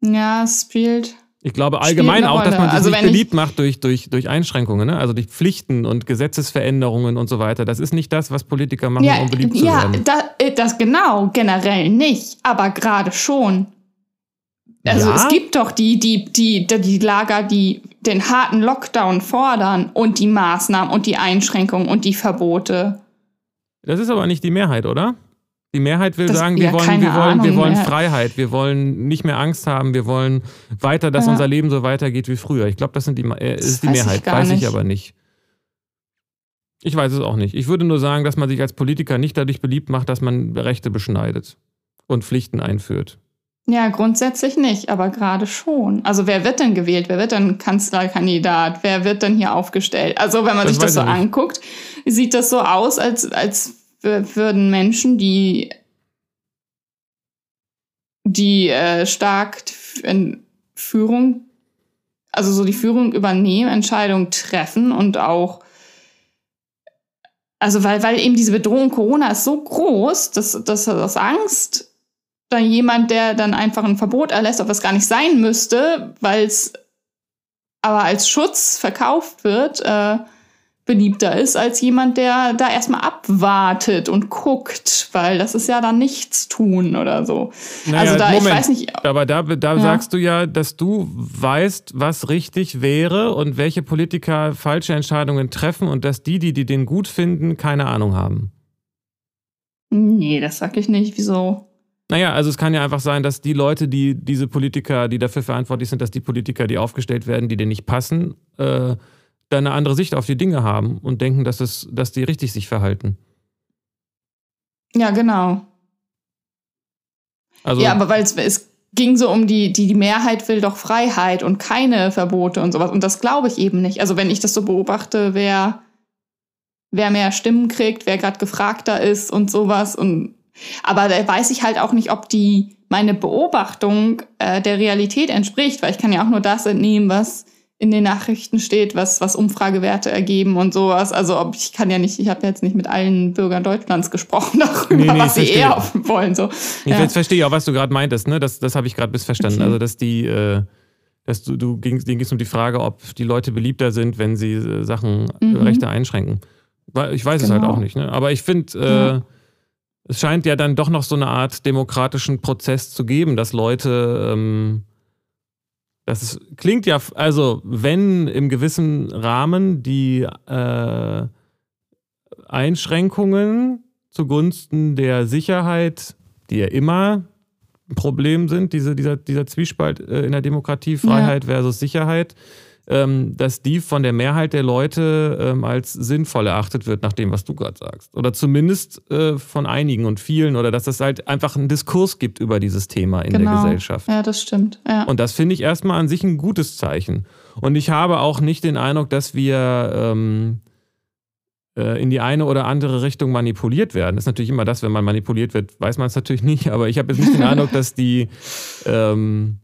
Ja, es spielt. Ich glaube allgemein auch, dass man sich also nicht beliebt macht durch, durch, durch Einschränkungen, ne? also durch Pflichten und Gesetzesveränderungen und so weiter. Das ist nicht das, was Politiker machen, ja, um beliebt ja, zu werden. Ja, da, äh, das genau, generell nicht, aber gerade schon. Also ja? es gibt doch die, die, die, die Lager, die den harten Lockdown fordern und die Maßnahmen und die Einschränkungen und die Verbote. Das ist aber nicht die Mehrheit, oder? Die Mehrheit will das, sagen, wir ja, wollen, wir wollen, wir wollen Freiheit, wir wollen nicht mehr Angst haben, wir wollen weiter, dass ja. unser Leben so weitergeht wie früher. Ich glaube, das sind die, äh, ist die Mehrheit, weiß nicht. ich aber nicht. Ich weiß es auch nicht. Ich würde nur sagen, dass man sich als Politiker nicht dadurch beliebt macht, dass man Rechte beschneidet und Pflichten einführt. Ja, grundsätzlich nicht, aber gerade schon. Also wer wird denn gewählt? Wer wird denn Kanzlerkandidat? Wer wird denn hier aufgestellt? Also wenn man das sich das so anguckt, sieht das so aus, als, als würden Menschen, die, die äh, stark in Führung, also so die Führung übernehmen, Entscheidungen treffen und auch also weil, weil eben diese Bedrohung Corona ist so groß, dass, dass, dass Angst dann jemand, der dann einfach ein Verbot erlässt, ob es gar nicht sein müsste, weil es aber als Schutz verkauft wird, äh, beliebter ist als jemand, der da erstmal abwartet und guckt, weil das ist ja dann nichts tun oder so. Naja, also da, Moment, ich weiß nicht. Aber da, da ja. sagst du ja, dass du weißt, was richtig wäre und welche Politiker falsche Entscheidungen treffen und dass die, die, die den gut finden, keine Ahnung haben. Nee, das sag ich nicht. Wieso? Naja, also es kann ja einfach sein, dass die Leute, die diese Politiker, die dafür verantwortlich sind, dass die Politiker, die aufgestellt werden, die denen nicht passen, äh, da eine andere Sicht auf die Dinge haben und denken, dass, es, dass die richtig sich verhalten. Ja, genau. Also, ja, aber weil es, es ging so um die, die, die Mehrheit will doch Freiheit und keine Verbote und sowas. Und das glaube ich eben nicht. Also wenn ich das so beobachte, wer, wer mehr Stimmen kriegt, wer gerade gefragter ist und sowas. Und, aber da weiß ich halt auch nicht, ob die meine Beobachtung äh, der Realität entspricht, weil ich kann ja auch nur das entnehmen, was in den Nachrichten steht, was, was Umfragewerte ergeben und sowas. Also ob ich kann ja nicht, ich habe jetzt nicht mit allen Bürgern Deutschlands gesprochen <laughs> darüber, nee, nee, was sie eher <laughs> wollen. So. Ich ja. verstehe ich auch, was du gerade meintest, ne? Das, das habe ich gerade missverstanden. Okay. Also dass die, äh, dass du, du ging, es um die Frage, ob die Leute beliebter sind, wenn sie äh, Sachen, äh, mhm. Rechte einschränken. Ich weiß genau. es halt genau. auch nicht, ne? Aber ich finde, äh. Es scheint ja dann doch noch so eine Art demokratischen Prozess zu geben, dass Leute ähm, das ist, klingt ja, also wenn im gewissen Rahmen die äh, Einschränkungen zugunsten der Sicherheit, die ja immer ein Problem sind, diese, dieser, dieser Zwiespalt äh, in der Demokratie, Freiheit ja. versus Sicherheit, dass die von der Mehrheit der Leute ähm, als sinnvoll erachtet wird, nach dem, was du gerade sagst. Oder zumindest äh, von einigen und vielen, oder dass es halt einfach einen Diskurs gibt über dieses Thema in genau. der Gesellschaft. Ja, das stimmt. Ja. Und das finde ich erstmal an sich ein gutes Zeichen. Und ich habe auch nicht den Eindruck, dass wir ähm, äh, in die eine oder andere Richtung manipuliert werden. Das ist natürlich immer das, wenn man manipuliert wird, weiß man es natürlich <laughs> nicht, aber ich habe jetzt nicht den Eindruck, dass die ähm,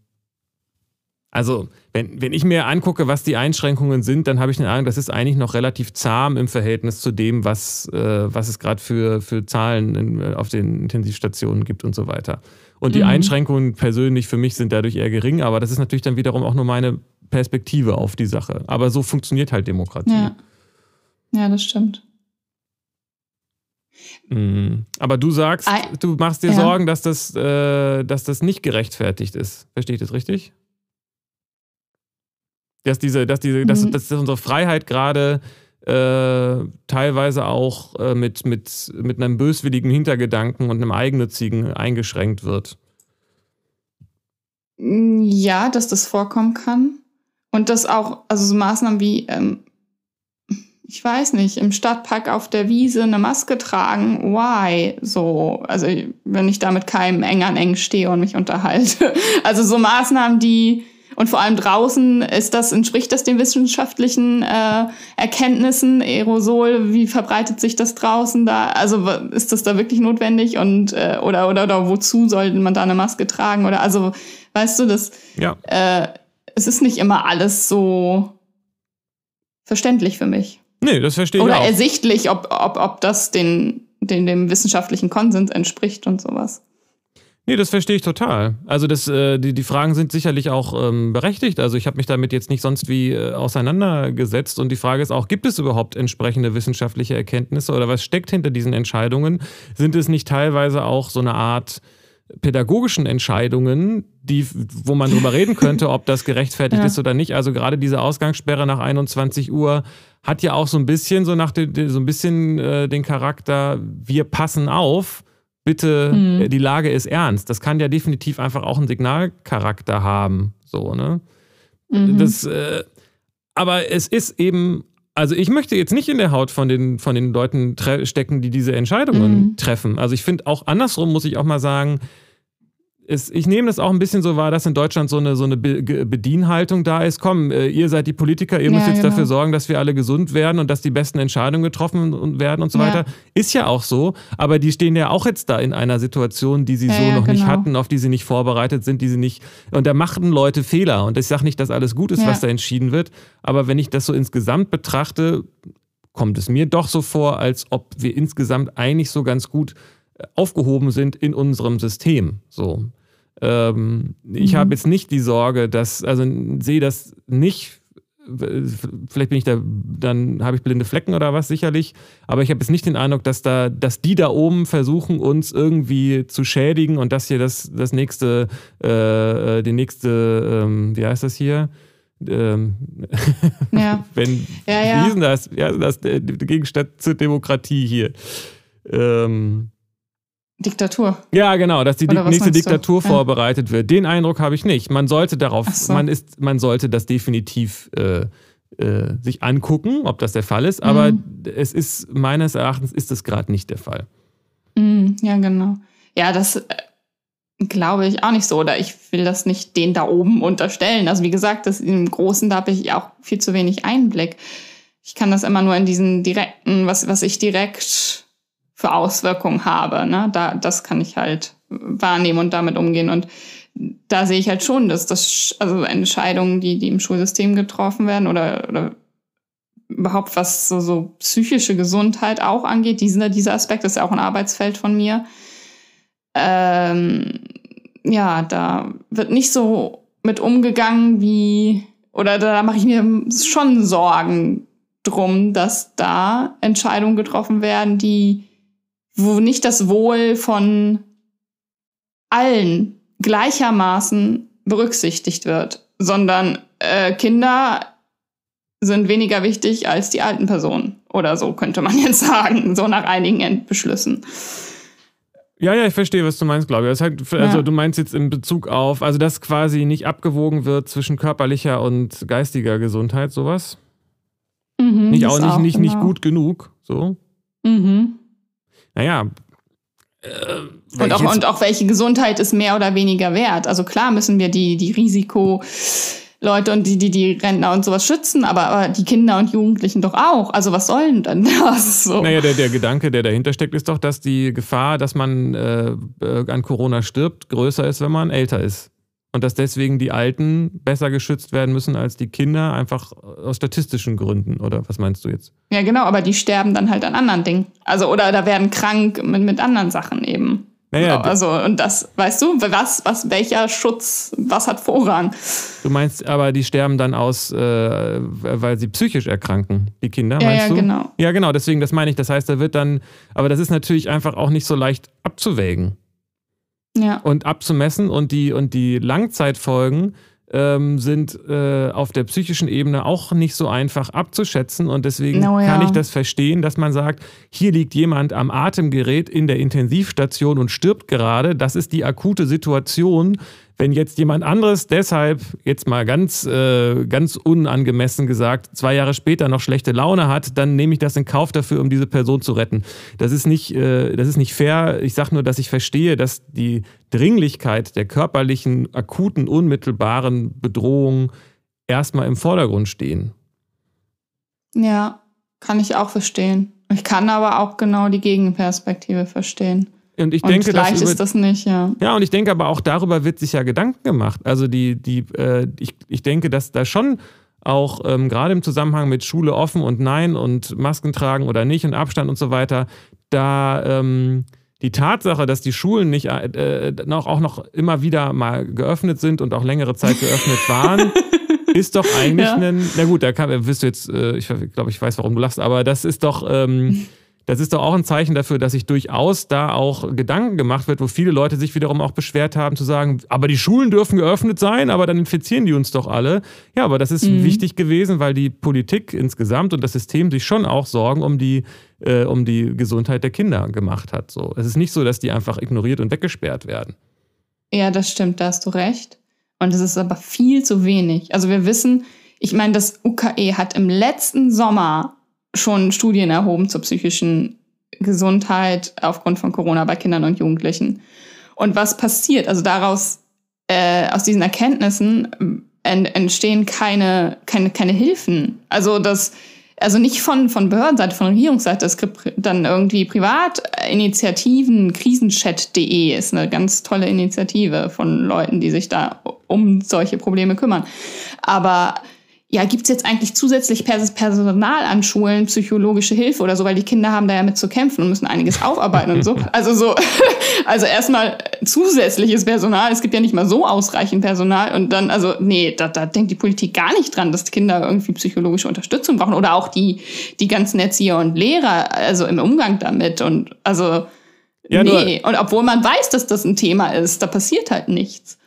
also, wenn, wenn ich mir angucke, was die Einschränkungen sind, dann habe ich den Eindruck, das ist eigentlich noch relativ zahm im Verhältnis zu dem, was, äh, was es gerade für, für Zahlen in, auf den Intensivstationen gibt und so weiter. Und die mhm. Einschränkungen persönlich für mich sind dadurch eher gering, aber das ist natürlich dann wiederum auch nur meine Perspektive auf die Sache. Aber so funktioniert halt Demokratie. Ja, ja das stimmt. Mhm. Aber du sagst, du machst dir ja. Sorgen, dass das, äh, dass das nicht gerechtfertigt ist. Verstehe ich das richtig? Dass diese, dass diese, mhm. dass, dass unsere Freiheit gerade äh, teilweise auch äh, mit, mit, mit einem böswilligen Hintergedanken und einem eigennützigen eingeschränkt wird. Ja, dass das vorkommen kann. Und dass auch, also so Maßnahmen wie, ähm, ich weiß nicht, im Stadtpark auf der Wiese eine Maske tragen, why? So, also wenn ich da mit keinem eng an eng stehe und mich unterhalte. <laughs> Also so Maßnahmen, die und vor allem draußen ist das, entspricht das den wissenschaftlichen äh, Erkenntnissen? Aerosol, wie verbreitet sich das draußen da? Also ist das da wirklich notwendig? Und äh, oder, oder oder wozu sollte man da eine Maske tragen? Oder also, weißt du, das ja. äh, es ist nicht immer alles so verständlich für mich. Nee, das verstehe ich Oder ersichtlich, ob, ob, ob das den, den, dem wissenschaftlichen Konsens entspricht und sowas. Nee, das verstehe ich total. Also das, äh, die, die Fragen sind sicherlich auch ähm, berechtigt. Also ich habe mich damit jetzt nicht sonst wie äh, auseinandergesetzt. Und die Frage ist auch, gibt es überhaupt entsprechende wissenschaftliche Erkenntnisse oder was steckt hinter diesen Entscheidungen? Sind es nicht teilweise auch so eine Art pädagogischen Entscheidungen, die, wo man drüber reden <laughs> könnte, ob das gerechtfertigt ja. ist oder nicht. Also gerade diese Ausgangssperre nach 21 Uhr hat ja auch so ein bisschen so nach de, so ein bisschen äh, den Charakter, wir passen auf bitte, mhm. die Lage ist ernst. Das kann ja definitiv einfach auch einen Signalcharakter haben. So, ne? Mhm. Das, äh, aber es ist eben, also ich möchte jetzt nicht in der Haut von den, von den Leuten stecken, die diese Entscheidungen mhm. treffen. Also ich finde auch andersrum, muss ich auch mal sagen, ist, ich nehme das auch ein bisschen so wahr, dass in Deutschland so eine, so eine Bedienhaltung da ist. Komm, äh, ihr seid die Politiker, ihr ja, müsst jetzt genau. dafür sorgen, dass wir alle gesund werden und dass die besten Entscheidungen getroffen werden und so ja. weiter. Ist ja auch so, aber die stehen ja auch jetzt da in einer Situation, die sie ja, so noch genau. nicht hatten, auf die sie nicht vorbereitet sind, die sie nicht. Und da machten Leute Fehler. Und ich sage nicht, dass alles gut ist, was da entschieden wird, aber wenn ich das so insgesamt betrachte, kommt es mir doch so vor, als ob wir insgesamt eigentlich so ganz gut äh, aufgehoben sind in unserem System. So. Ähm, ich mhm. habe jetzt nicht die Sorge, dass, also sehe das nicht vielleicht bin ich da, dann habe ich blinde Flecken oder was sicherlich, aber ich habe jetzt nicht den Eindruck, dass da, dass die da oben versuchen, uns irgendwie zu schädigen und dass hier das, das nächste, äh, die nächste, ähm, wie heißt das hier? Ähm, ja. <laughs> wenn, ja, ja. wie ist denn das? Ja, das der Gegenstand zur Demokratie hier. Ähm, Diktatur. Ja, genau, dass die nächste Diktatur du? vorbereitet ja. wird. Den Eindruck habe ich nicht. Man sollte darauf, so. man ist, man sollte das definitiv äh, äh, sich angucken, ob das der Fall ist. Aber mhm. es ist meines Erachtens ist es gerade nicht der Fall. Mhm, ja, genau. Ja, das äh, glaube ich auch nicht so. Oder ich will das nicht den da oben unterstellen. Also wie gesagt, das im Großen da habe ich auch viel zu wenig Einblick. Ich kann das immer nur in diesen direkten, was, was ich direkt für Auswirkungen habe. Ne? Da, das kann ich halt wahrnehmen und damit umgehen. Und da sehe ich halt schon, dass das, also Entscheidungen, die, die im Schulsystem getroffen werden oder, oder überhaupt was so, so psychische Gesundheit auch angeht, dieser, dieser Aspekt ist ja auch ein Arbeitsfeld von mir. Ähm, ja, da wird nicht so mit umgegangen wie, oder da mache ich mir schon Sorgen drum, dass da Entscheidungen getroffen werden, die wo nicht das Wohl von allen gleichermaßen berücksichtigt wird, sondern äh, Kinder sind weniger wichtig als die alten Personen. Oder so könnte man <laughs> jetzt sagen, so nach einigen Beschlüssen. Ja, ja, ich verstehe, was du meinst, glaube ich. Heißt, also ja. du meinst jetzt in Bezug auf, also dass quasi nicht abgewogen wird zwischen körperlicher und geistiger Gesundheit, sowas? Mhm, nicht auch nicht, auch, nicht, genau. nicht gut genug, so? Mhm naja. Äh, und, auch, und auch welche Gesundheit ist mehr oder weniger wert. Also klar müssen wir die, die Risiko. Leute und die, die, die Rentner und sowas schützen, aber, aber die Kinder und Jugendlichen doch auch. Also was sollen denn <laughs> das? So. Naja, der, der Gedanke, der dahinter steckt, ist doch, dass die Gefahr, dass man äh, äh an Corona stirbt, größer ist, wenn man älter ist und dass deswegen die Alten besser geschützt werden müssen als die Kinder, einfach aus statistischen Gründen. Oder was meinst du jetzt? Ja, genau, aber die sterben dann halt an anderen Dingen. Also, oder da werden krank mit, mit anderen Sachen eben. Naja, also, und das, weißt du, was, was, welcher Schutz, was hat Vorrang? Du meinst aber, die sterben dann aus, äh, weil sie psychisch erkranken, die Kinder, ja, meinst ja, du? Ja, genau. Ja, genau, deswegen, das meine ich. Das heißt, da wird dann, aber das ist natürlich einfach auch nicht so leicht abzuwägen ja. und abzumessen. Und die, und die Langzeitfolgen ähm, sind äh, auf der psychischen Ebene auch nicht so einfach abzuschätzen. Und deswegen no, ja. kann ich das verstehen, dass man sagt, hier liegt jemand am Atemgerät in der Intensivstation und stirbt gerade. Das ist die akute Situation. Wenn jetzt jemand anderes deshalb, jetzt mal ganz, äh, ganz unangemessen gesagt, zwei Jahre später noch schlechte Laune hat, dann nehme ich das in Kauf dafür, um diese Person zu retten. Das ist nicht, äh, das ist nicht fair. Ich sage nur, dass ich verstehe, dass die Dringlichkeit der körperlichen, akuten, unmittelbaren Bedrohung erstmal im Vordergrund stehen. Ja, kann ich auch verstehen. Ich kann aber auch genau die Gegenperspektive verstehen. Und ich denke, und leicht über, ist das nicht, ja. Ja, und ich denke aber auch darüber wird sich ja Gedanken gemacht. Also die, die, äh, ich, ich denke, dass da schon auch ähm, gerade im Zusammenhang mit Schule offen und nein und Masken tragen oder nicht und Abstand und so weiter, da ähm, die Tatsache, dass die Schulen nicht äh, noch, auch noch immer wieder mal geöffnet sind und auch längere Zeit geöffnet <laughs> waren, ist doch eigentlich ja. ein. Na gut, da kann, wirst du jetzt, äh, ich glaube, ich weiß, warum du lachst, aber das ist doch. Ähm, <laughs> das ist doch auch ein Zeichen dafür, dass sich durchaus da auch Gedanken gemacht wird, wo viele Leute sich wiederum auch beschwert haben, zu sagen, aber die Schulen dürfen geöffnet sein, aber dann infizieren die uns doch alle. Ja, aber das ist mhm. wichtig gewesen, weil die Politik insgesamt und das System sich schon auch Sorgen um die, äh, um die Gesundheit der Kinder gemacht hat. So. Es ist nicht so, dass die einfach ignoriert und weggesperrt werden. Ja, das stimmt, da hast du recht. Und es ist aber viel zu wenig. Also wir wissen, ich meine, das UKE hat im letzten Sommer schon Studien erhoben zur psychischen Gesundheit aufgrund von Corona bei Kindern und Jugendlichen. Und was passiert? Also daraus, äh, aus diesen Erkenntnissen entstehen keine, keine, keine Hilfen. Also das, also nicht von, von Behördenseite, von Regierungsseite. Es gibt dann irgendwie Privatinitiativen, krisenchat.de ist eine ganz tolle Initiative von Leuten, die sich da um solche Probleme kümmern. Aber ja, gibt's jetzt eigentlich zusätzlich Personal an Schulen, psychologische Hilfe oder so, weil die Kinder haben da ja mit zu kämpfen und müssen einiges aufarbeiten und so. <laughs> Also so, <laughs> also erstmal zusätzliches Personal. Es gibt ja nicht mal so ausreichend Personal und dann, also nee, da, da denkt die Politik gar nicht dran, dass die Kinder irgendwie psychologische Unterstützung brauchen oder auch die, die ganzen Erzieher und Lehrer, also im Umgang damit und also ja, nee. Und obwohl man weiß, dass das ein Thema ist, da passiert halt nichts.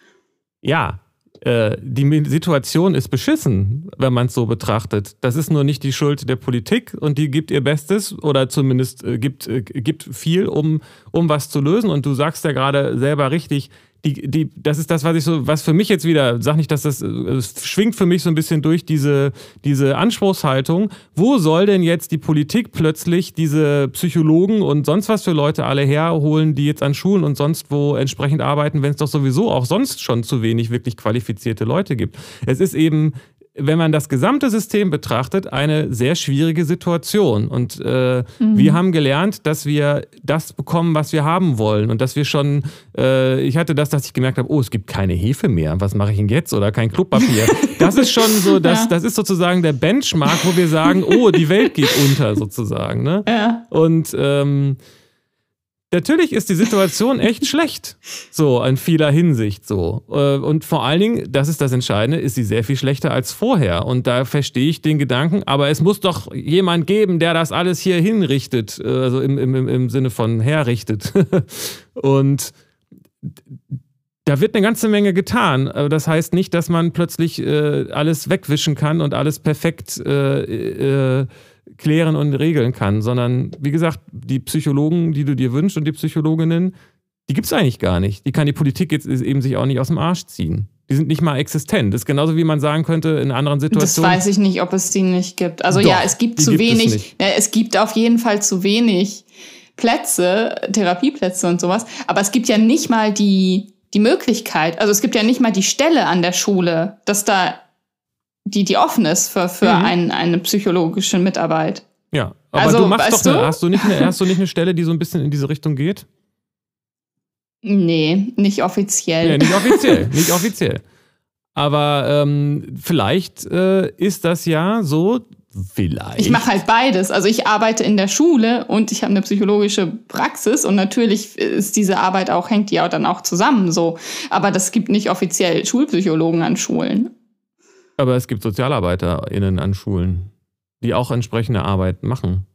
Ja, äh, die Situation ist beschissen, wenn man es so betrachtet. Das ist nur nicht die Schuld der Politik und die gibt ihr Bestes oder zumindest äh, gibt, äh, gibt viel, um, um was zu lösen. Und du sagst ja gerade selber richtig, die, die, das ist das, was ich so, was für mich jetzt wieder, sag nicht, dass das, es schwingt für mich so ein bisschen durch diese, diese Anspruchshaltung. Wo soll denn jetzt die Politik plötzlich diese Psychologen und sonst was für Leute alle herholen, die jetzt an Schulen und sonst wo entsprechend arbeiten, wenn es doch sowieso auch sonst schon zu wenig wirklich qualifizierte Leute gibt? Es ist eben wenn man das gesamte System betrachtet, eine sehr schwierige Situation. Und äh, mhm. wir haben gelernt, dass wir das bekommen, was wir haben wollen. Und dass wir schon, äh, ich hatte das, dass ich gemerkt habe, oh, es gibt keine Hefe mehr. Was mache ich denn jetzt? Oder kein Klopapier. <laughs> Das ist schon so, das, ja. das ist sozusagen der Benchmark, wo wir sagen, oh, die Welt geht unter sozusagen. Ne? Ja. Und ähm, Natürlich ist die Situation echt schlecht, so in vieler Hinsicht so. Äh, und vor allen Dingen, das ist das Entscheidende, ist sie sehr viel schlechter als vorher. Und da verstehe ich den Gedanken, aber es muss doch jemand geben, der das alles hier hinrichtet, äh, also im, im, im Sinne von herrichtet. <laughs> Und da wird eine ganze Menge getan. Das heißt nicht, dass man plötzlich äh, alles wegwischen kann und alles perfekt äh, äh, klären und regeln kann, sondern wie gesagt, die Psychologen, die du dir wünschst und die Psychologinnen, die gibt es eigentlich gar nicht. Die kann die Politik jetzt eben sich auch nicht aus dem Arsch ziehen. Die sind nicht mal existent. Das ist genauso wie man sagen könnte in anderen Situationen. Das weiß ich nicht, ob es die nicht gibt. Also Doch, ja, es gibt zu gibt wenig. Es, ja, es gibt auf jeden Fall zu wenig Plätze, Therapieplätze und sowas. Aber es gibt ja nicht mal die, die Möglichkeit, also es gibt ja nicht mal die Stelle an der Schule, dass da die, die offen ist für, für mhm. ein, eine psychologische Mitarbeit. Ja, aber also, du machst doch, eine, hast, du nicht eine, hast du nicht eine Stelle, die so ein bisschen in diese Richtung geht? Nee, nicht offiziell. Nee, nicht offiziell, <laughs> nicht offiziell. Aber ähm, vielleicht äh, ist das ja so, vielleicht. Ich mache halt beides. Also ich arbeite in der Schule und ich habe eine psychologische Praxis und natürlich ist diese Arbeit auch, hängt die ja dann auch zusammen so. Aber das gibt nicht offiziell Schulpsychologen an Schulen. Aber es gibt SozialarbeiterInnen an Schulen, die auch entsprechende Arbeit machen.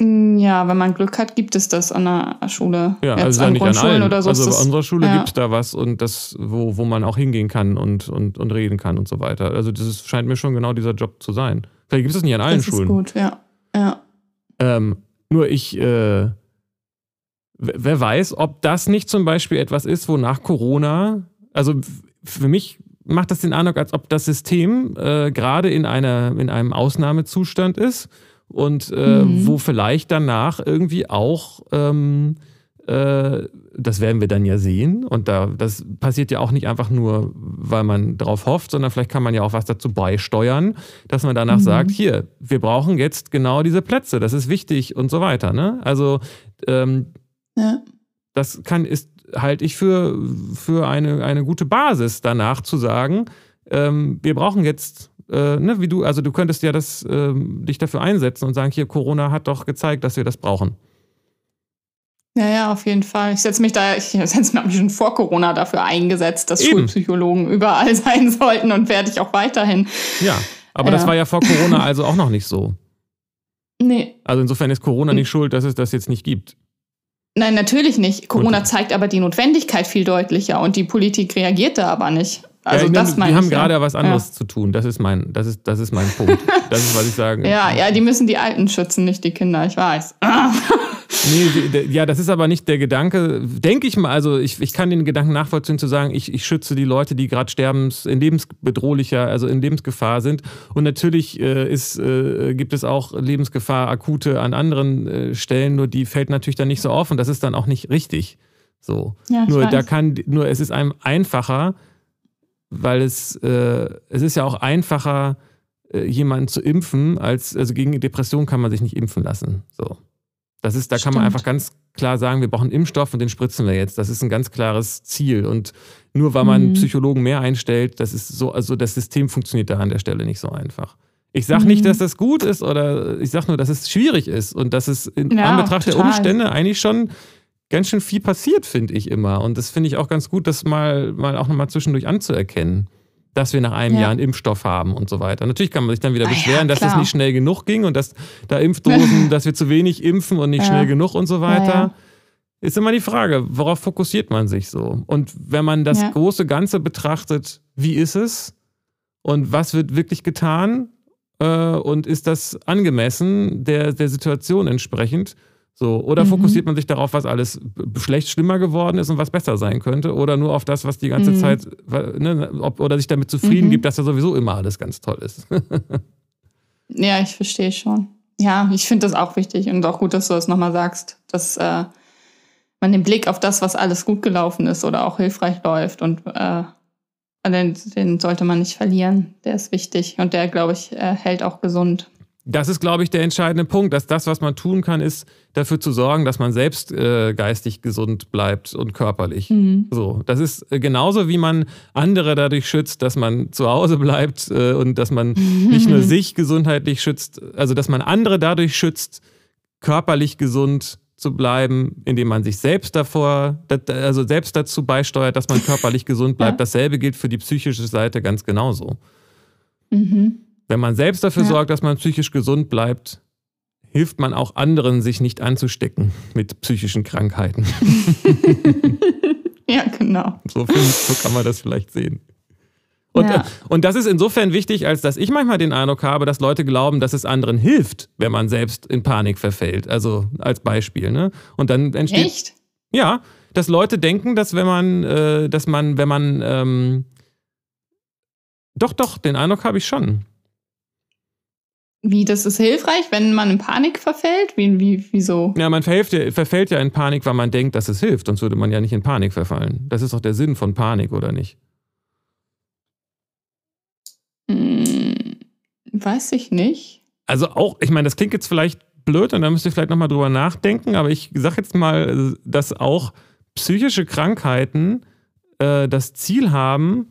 Mm, ja, wenn man Glück hat, gibt es das an der Schule. Ja, Jetzt also an nicht an allen. Oder so also bei unserer Schule ja. gibt es da was und das, wo, wo man auch hingehen kann und, und, und reden kann und so weiter. Also das ist, scheint mir schon genau dieser Job zu sein. Vielleicht gibt es das nicht an allen das Schulen. Das ist gut, ja. ja. Ähm, nur ich, äh, wer weiß, ob das nicht zum Beispiel etwas ist, wo nach Corona, also für mich macht das den Eindruck, als ob das System äh, gerade in, in einem Ausnahmezustand ist und äh, mhm. wo vielleicht danach irgendwie auch, ähm, äh, das werden wir dann ja sehen und da, das passiert ja auch nicht einfach nur, weil man darauf hofft, sondern vielleicht kann man ja auch was dazu beisteuern, dass man danach mhm. sagt, hier, wir brauchen jetzt genau diese Plätze, das ist wichtig und so weiter. Ne? Also ähm, ja. das kann, ist halte ich für, für eine, eine gute Basis danach zu sagen, ähm, wir brauchen jetzt, äh, ne, wie du, also du könntest ja das, äh, dich dafür einsetzen und sagen, hier, Corona hat doch gezeigt, dass wir das brauchen. Ja, ja, auf jeden Fall. Ich setze mich da, ich setze mich schon vor Corona dafür eingesetzt, dass Eben. Schulpsychologen überall <laughs> sein sollten und werde ich auch weiterhin. Ja, aber ja. das war ja vor Corona also auch noch nicht so. Nee. Also insofern ist Corona nicht schuld, dass es das jetzt nicht gibt. Nein, natürlich nicht. Corona zeigt aber die Notwendigkeit viel deutlicher und die Politik reagiert da aber nicht. Also ja, das meine Die haben gerade ja. was anderes ja. zu tun. Das ist mein, das ist, das ist mein Punkt. Das ist, was ich sage. <laughs> Ja, ja, die müssen die Alten schützen, nicht die Kinder. Ich weiß. <laughs> nee, ja, das ist aber nicht der Gedanke. Denke ich mal, also ich, ich kann den Gedanken nachvollziehen zu sagen, ich, ich schütze die Leute, die gerade sterbens in lebensbedrohlicher, also in Lebensgefahr sind. Und natürlich äh, ist, äh, gibt es auch Lebensgefahr akute an anderen äh, Stellen, nur die fällt natürlich dann nicht so auf und das ist dann auch nicht richtig. So. Ja, nur weiß. da kann, nur es ist einem einfacher, weil es, äh, es ist ja auch einfacher, äh, jemanden zu impfen, als, also gegen Depression kann man sich nicht impfen lassen. So. Das ist, da kann Stimmt. man einfach ganz klar sagen, wir brauchen Impfstoff und den spritzen wir jetzt. Das ist ein ganz klares Ziel. Und nur weil man Mhm. Psychologen mehr einstellt, das ist so, also das System funktioniert da an der Stelle nicht so einfach. Ich sage Mhm. nicht, dass das gut ist oder ich sage nur, dass es schwierig ist und dass es in Ja, Anbetracht der total. Umstände eigentlich schon ganz schön viel passiert, finde ich immer. Und das finde ich auch ganz gut, das mal, mal auch nochmal zwischendurch anzuerkennen, dass wir nach einem Ja. Jahr einen Impfstoff haben und so weiter. Natürlich kann man sich dann wieder Ah ja, beschweren, dass das klar. nicht schnell genug ging und dass da Impfdosen, <laughs> dass wir zu wenig impfen und nicht Ja. schnell genug und so weiter. Ja, ja. Ist immer die Frage, worauf fokussiert man sich so? Und wenn man das Ja. große Ganze betrachtet, wie ist es und was wird wirklich getan äh, und ist das angemessen der, der Situation entsprechend? So, oder Mhm. fokussiert man sich darauf, was alles schlecht schlimmer geworden ist und was besser sein könnte? Oder nur auf das, was die ganze Mhm. Zeit, ne, ob, oder sich damit zufrieden Mhm. gibt, dass ja sowieso immer alles ganz toll ist. <laughs> Ja, ich verstehe schon. Ja, ich finde das auch wichtig und auch gut, dass du das nochmal sagst, dass äh, man den Blick auf das, was alles gut gelaufen ist oder auch hilfreich läuft und äh, den, den sollte man nicht verlieren. Der ist wichtig und der, glaube ich, äh, hält auch gesund. Das ist, glaube ich, der entscheidende Punkt, dass das, was man tun kann, ist dafür zu sorgen, dass man selbst äh, geistig gesund bleibt und körperlich. Mhm. So, das ist äh, genauso, wie man andere dadurch schützt, dass man zu Hause bleibt äh, und dass man <laughs> nicht nur sich gesundheitlich schützt, also dass man andere dadurch schützt, körperlich gesund zu bleiben, indem man sich selbst davor, also selbst dazu beisteuert, dass man körperlich gesund bleibt. Ja. Dasselbe gilt für die psychische Seite ganz genauso. Mhm. Wenn man selbst dafür Ja. sorgt, dass man psychisch gesund bleibt, hilft man auch anderen, sich nicht anzustecken mit psychischen Krankheiten. <laughs> Ja, genau. So, find- so kann man das vielleicht sehen. Und, Ja. äh, und das ist insofern wichtig, als dass ich manchmal den Eindruck habe, dass Leute glauben, dass es anderen hilft, wenn man selbst in Panik verfällt. Also als Beispiel. Ne? Und dann entsteht. Echt? Ja, dass Leute denken, dass wenn man, äh, dass man, wenn man. Ähm, doch, doch, den Eindruck habe ich schon. Wie, das ist hilfreich, wenn man in Panik verfällt? Wie, wie, wieso? Ja, man verfällt ja, verfällt ja in Panik, weil man denkt, dass es hilft, sonst würde man ja nicht in Panik verfallen. Das ist doch der Sinn von Panik, oder nicht? Hm, weiß ich nicht. Also auch, ich meine, das klingt jetzt vielleicht blöd und da müsst ihr vielleicht nochmal drüber nachdenken, aber ich sage jetzt mal, dass auch psychische Krankheiten äh, das Ziel haben,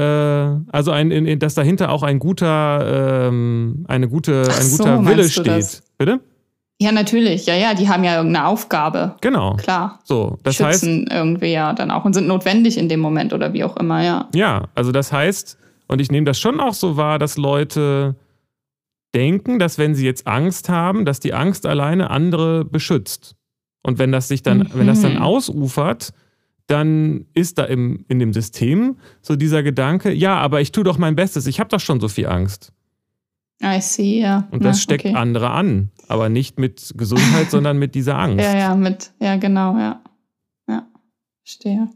also ein, in, in, dass dahinter auch ein guter, ähm, eine gute, Ach ein so, guter meinst Wille steht. das? Bitte? Ja, natürlich. Ja, ja, die haben ja irgendeine Aufgabe. Genau. Klar. So, das heißt, Schützen irgendwie ja dann auch und sind notwendig in dem Moment oder wie auch immer, ja. Ja, also das heißt, und ich nehme das schon auch so wahr, dass Leute denken, dass wenn sie jetzt Angst haben, dass die Angst alleine andere beschützt. Und wenn das sich dann, Mhm. wenn das dann ausufert, dann ist da im, in dem System so dieser Gedanke, ja, aber ich tue doch mein Bestes, ich habe doch schon so viel Angst. I see, ja. Und das ja, steckt okay. andere an. Aber nicht mit Gesundheit, <laughs> sondern mit dieser Angst. Ja, ja, mit, ja, genau, ja. Ja, verstehe.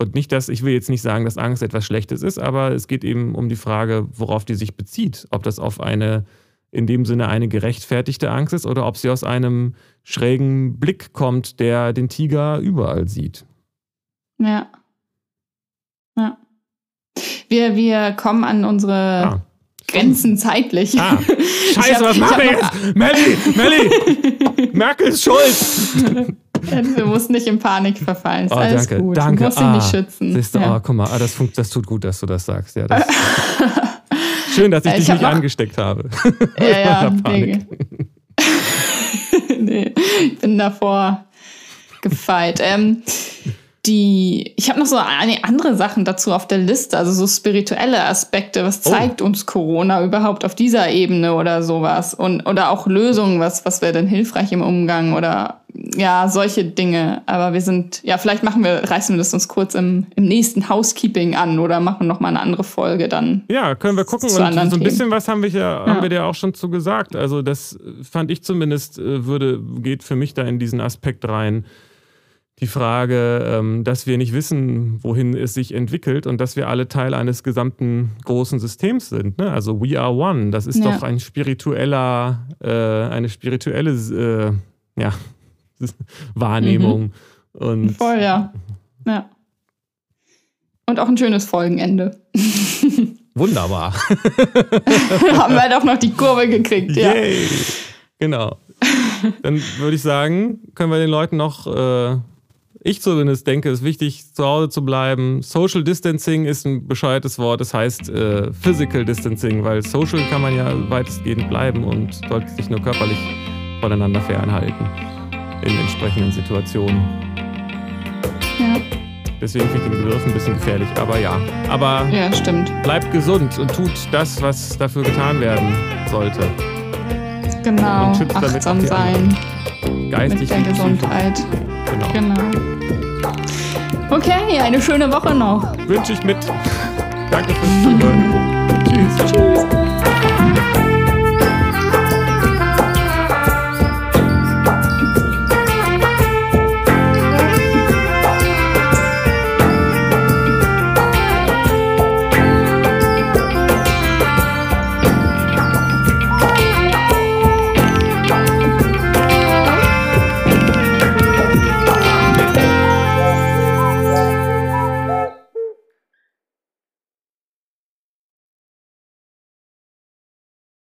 Und nicht, dass, ich will jetzt nicht sagen, dass Angst etwas Schlechtes ist, aber es geht eben um die Frage, worauf die sich bezieht. Ob das auf eine, in dem Sinne eine gerechtfertigte Angst ist oder ob sie aus einem schrägen Blick kommt, der den Tiger überall sieht. Ja. Ja. Wir, wir kommen an unsere Ah. Grenzen zeitlich. Ah. <laughs> Scheiße, hab- was ich machen wir jetzt? Melli, Melli, <laughs> Merkel ist schuld. Du musst nicht in Panik verfallen. Ist Oh, alles danke, gut. danke. Du musst ihn Ah, nicht schützen. Siehst du, ja. oh, guck mal, ah, das, funkt, das tut gut, dass du das sagst. Ja, das <laughs> Schön, dass ich, Ich dich nicht angesteckt habe. ja, ja, meiner nee. nee, ich bin davor gefeit. Ähm, die, ich habe noch so eine andere Sachen dazu auf der Liste, also so spirituelle Aspekte. Was Oh. zeigt uns Corona überhaupt auf dieser Ebene oder sowas? Und, oder auch Lösungen, was, was wäre denn hilfreich im Umgang oder ja, solche Dinge. Aber wir sind, ja, vielleicht machen wir, reißen wir das uns kurz im, im nächsten Housekeeping an oder machen noch mal eine andere Folge dann. Ja, können wir gucken. Und so ein Themen. bisschen was haben wir ja, haben Ja. wir dir auch schon zu gesagt. Also das fand ich zumindest, äh, würde, geht für mich da in diesen Aspekt rein. Die Frage, ähm, dass wir nicht wissen, wohin es sich entwickelt und dass wir alle Teil eines gesamten großen Systems sind. Ne? Also we are one. Das ist Ja. doch ein spiritueller, äh, eine spirituelle äh, ja, <laughs> Wahrnehmung. Und Mhm. Voll, ja. Ja. Und auch ein schönes Folgenende. <laughs> wunderbar. <laughs> Haben wir doch noch die Kurve gekriegt, ja. Yay! Genau. Dann würde ich sagen, können wir den Leuten noch, äh, ich zumindest denke, es ist wichtig, zu Hause zu bleiben. Social Distancing ist ein bescheuertes Wort, das heißt äh, Physical Distancing, weil Social kann man ja weitestgehend bleiben und sollte sich nur körperlich voneinander fernhalten in entsprechenden Situationen. Ja. Deswegen finde ich den Begriff ein bisschen gefährlich, aber ja. Aber ja, stimmt. bleibt gesund und tut das, was dafür getan werden sollte. Genau, achtsam sein Geistig mit der. Gesundheit. Genau. Genau. Okay, eine schöne Woche noch. Wünsche ich mit. Danke fürs Zuhören. Tschüss. Tschüss.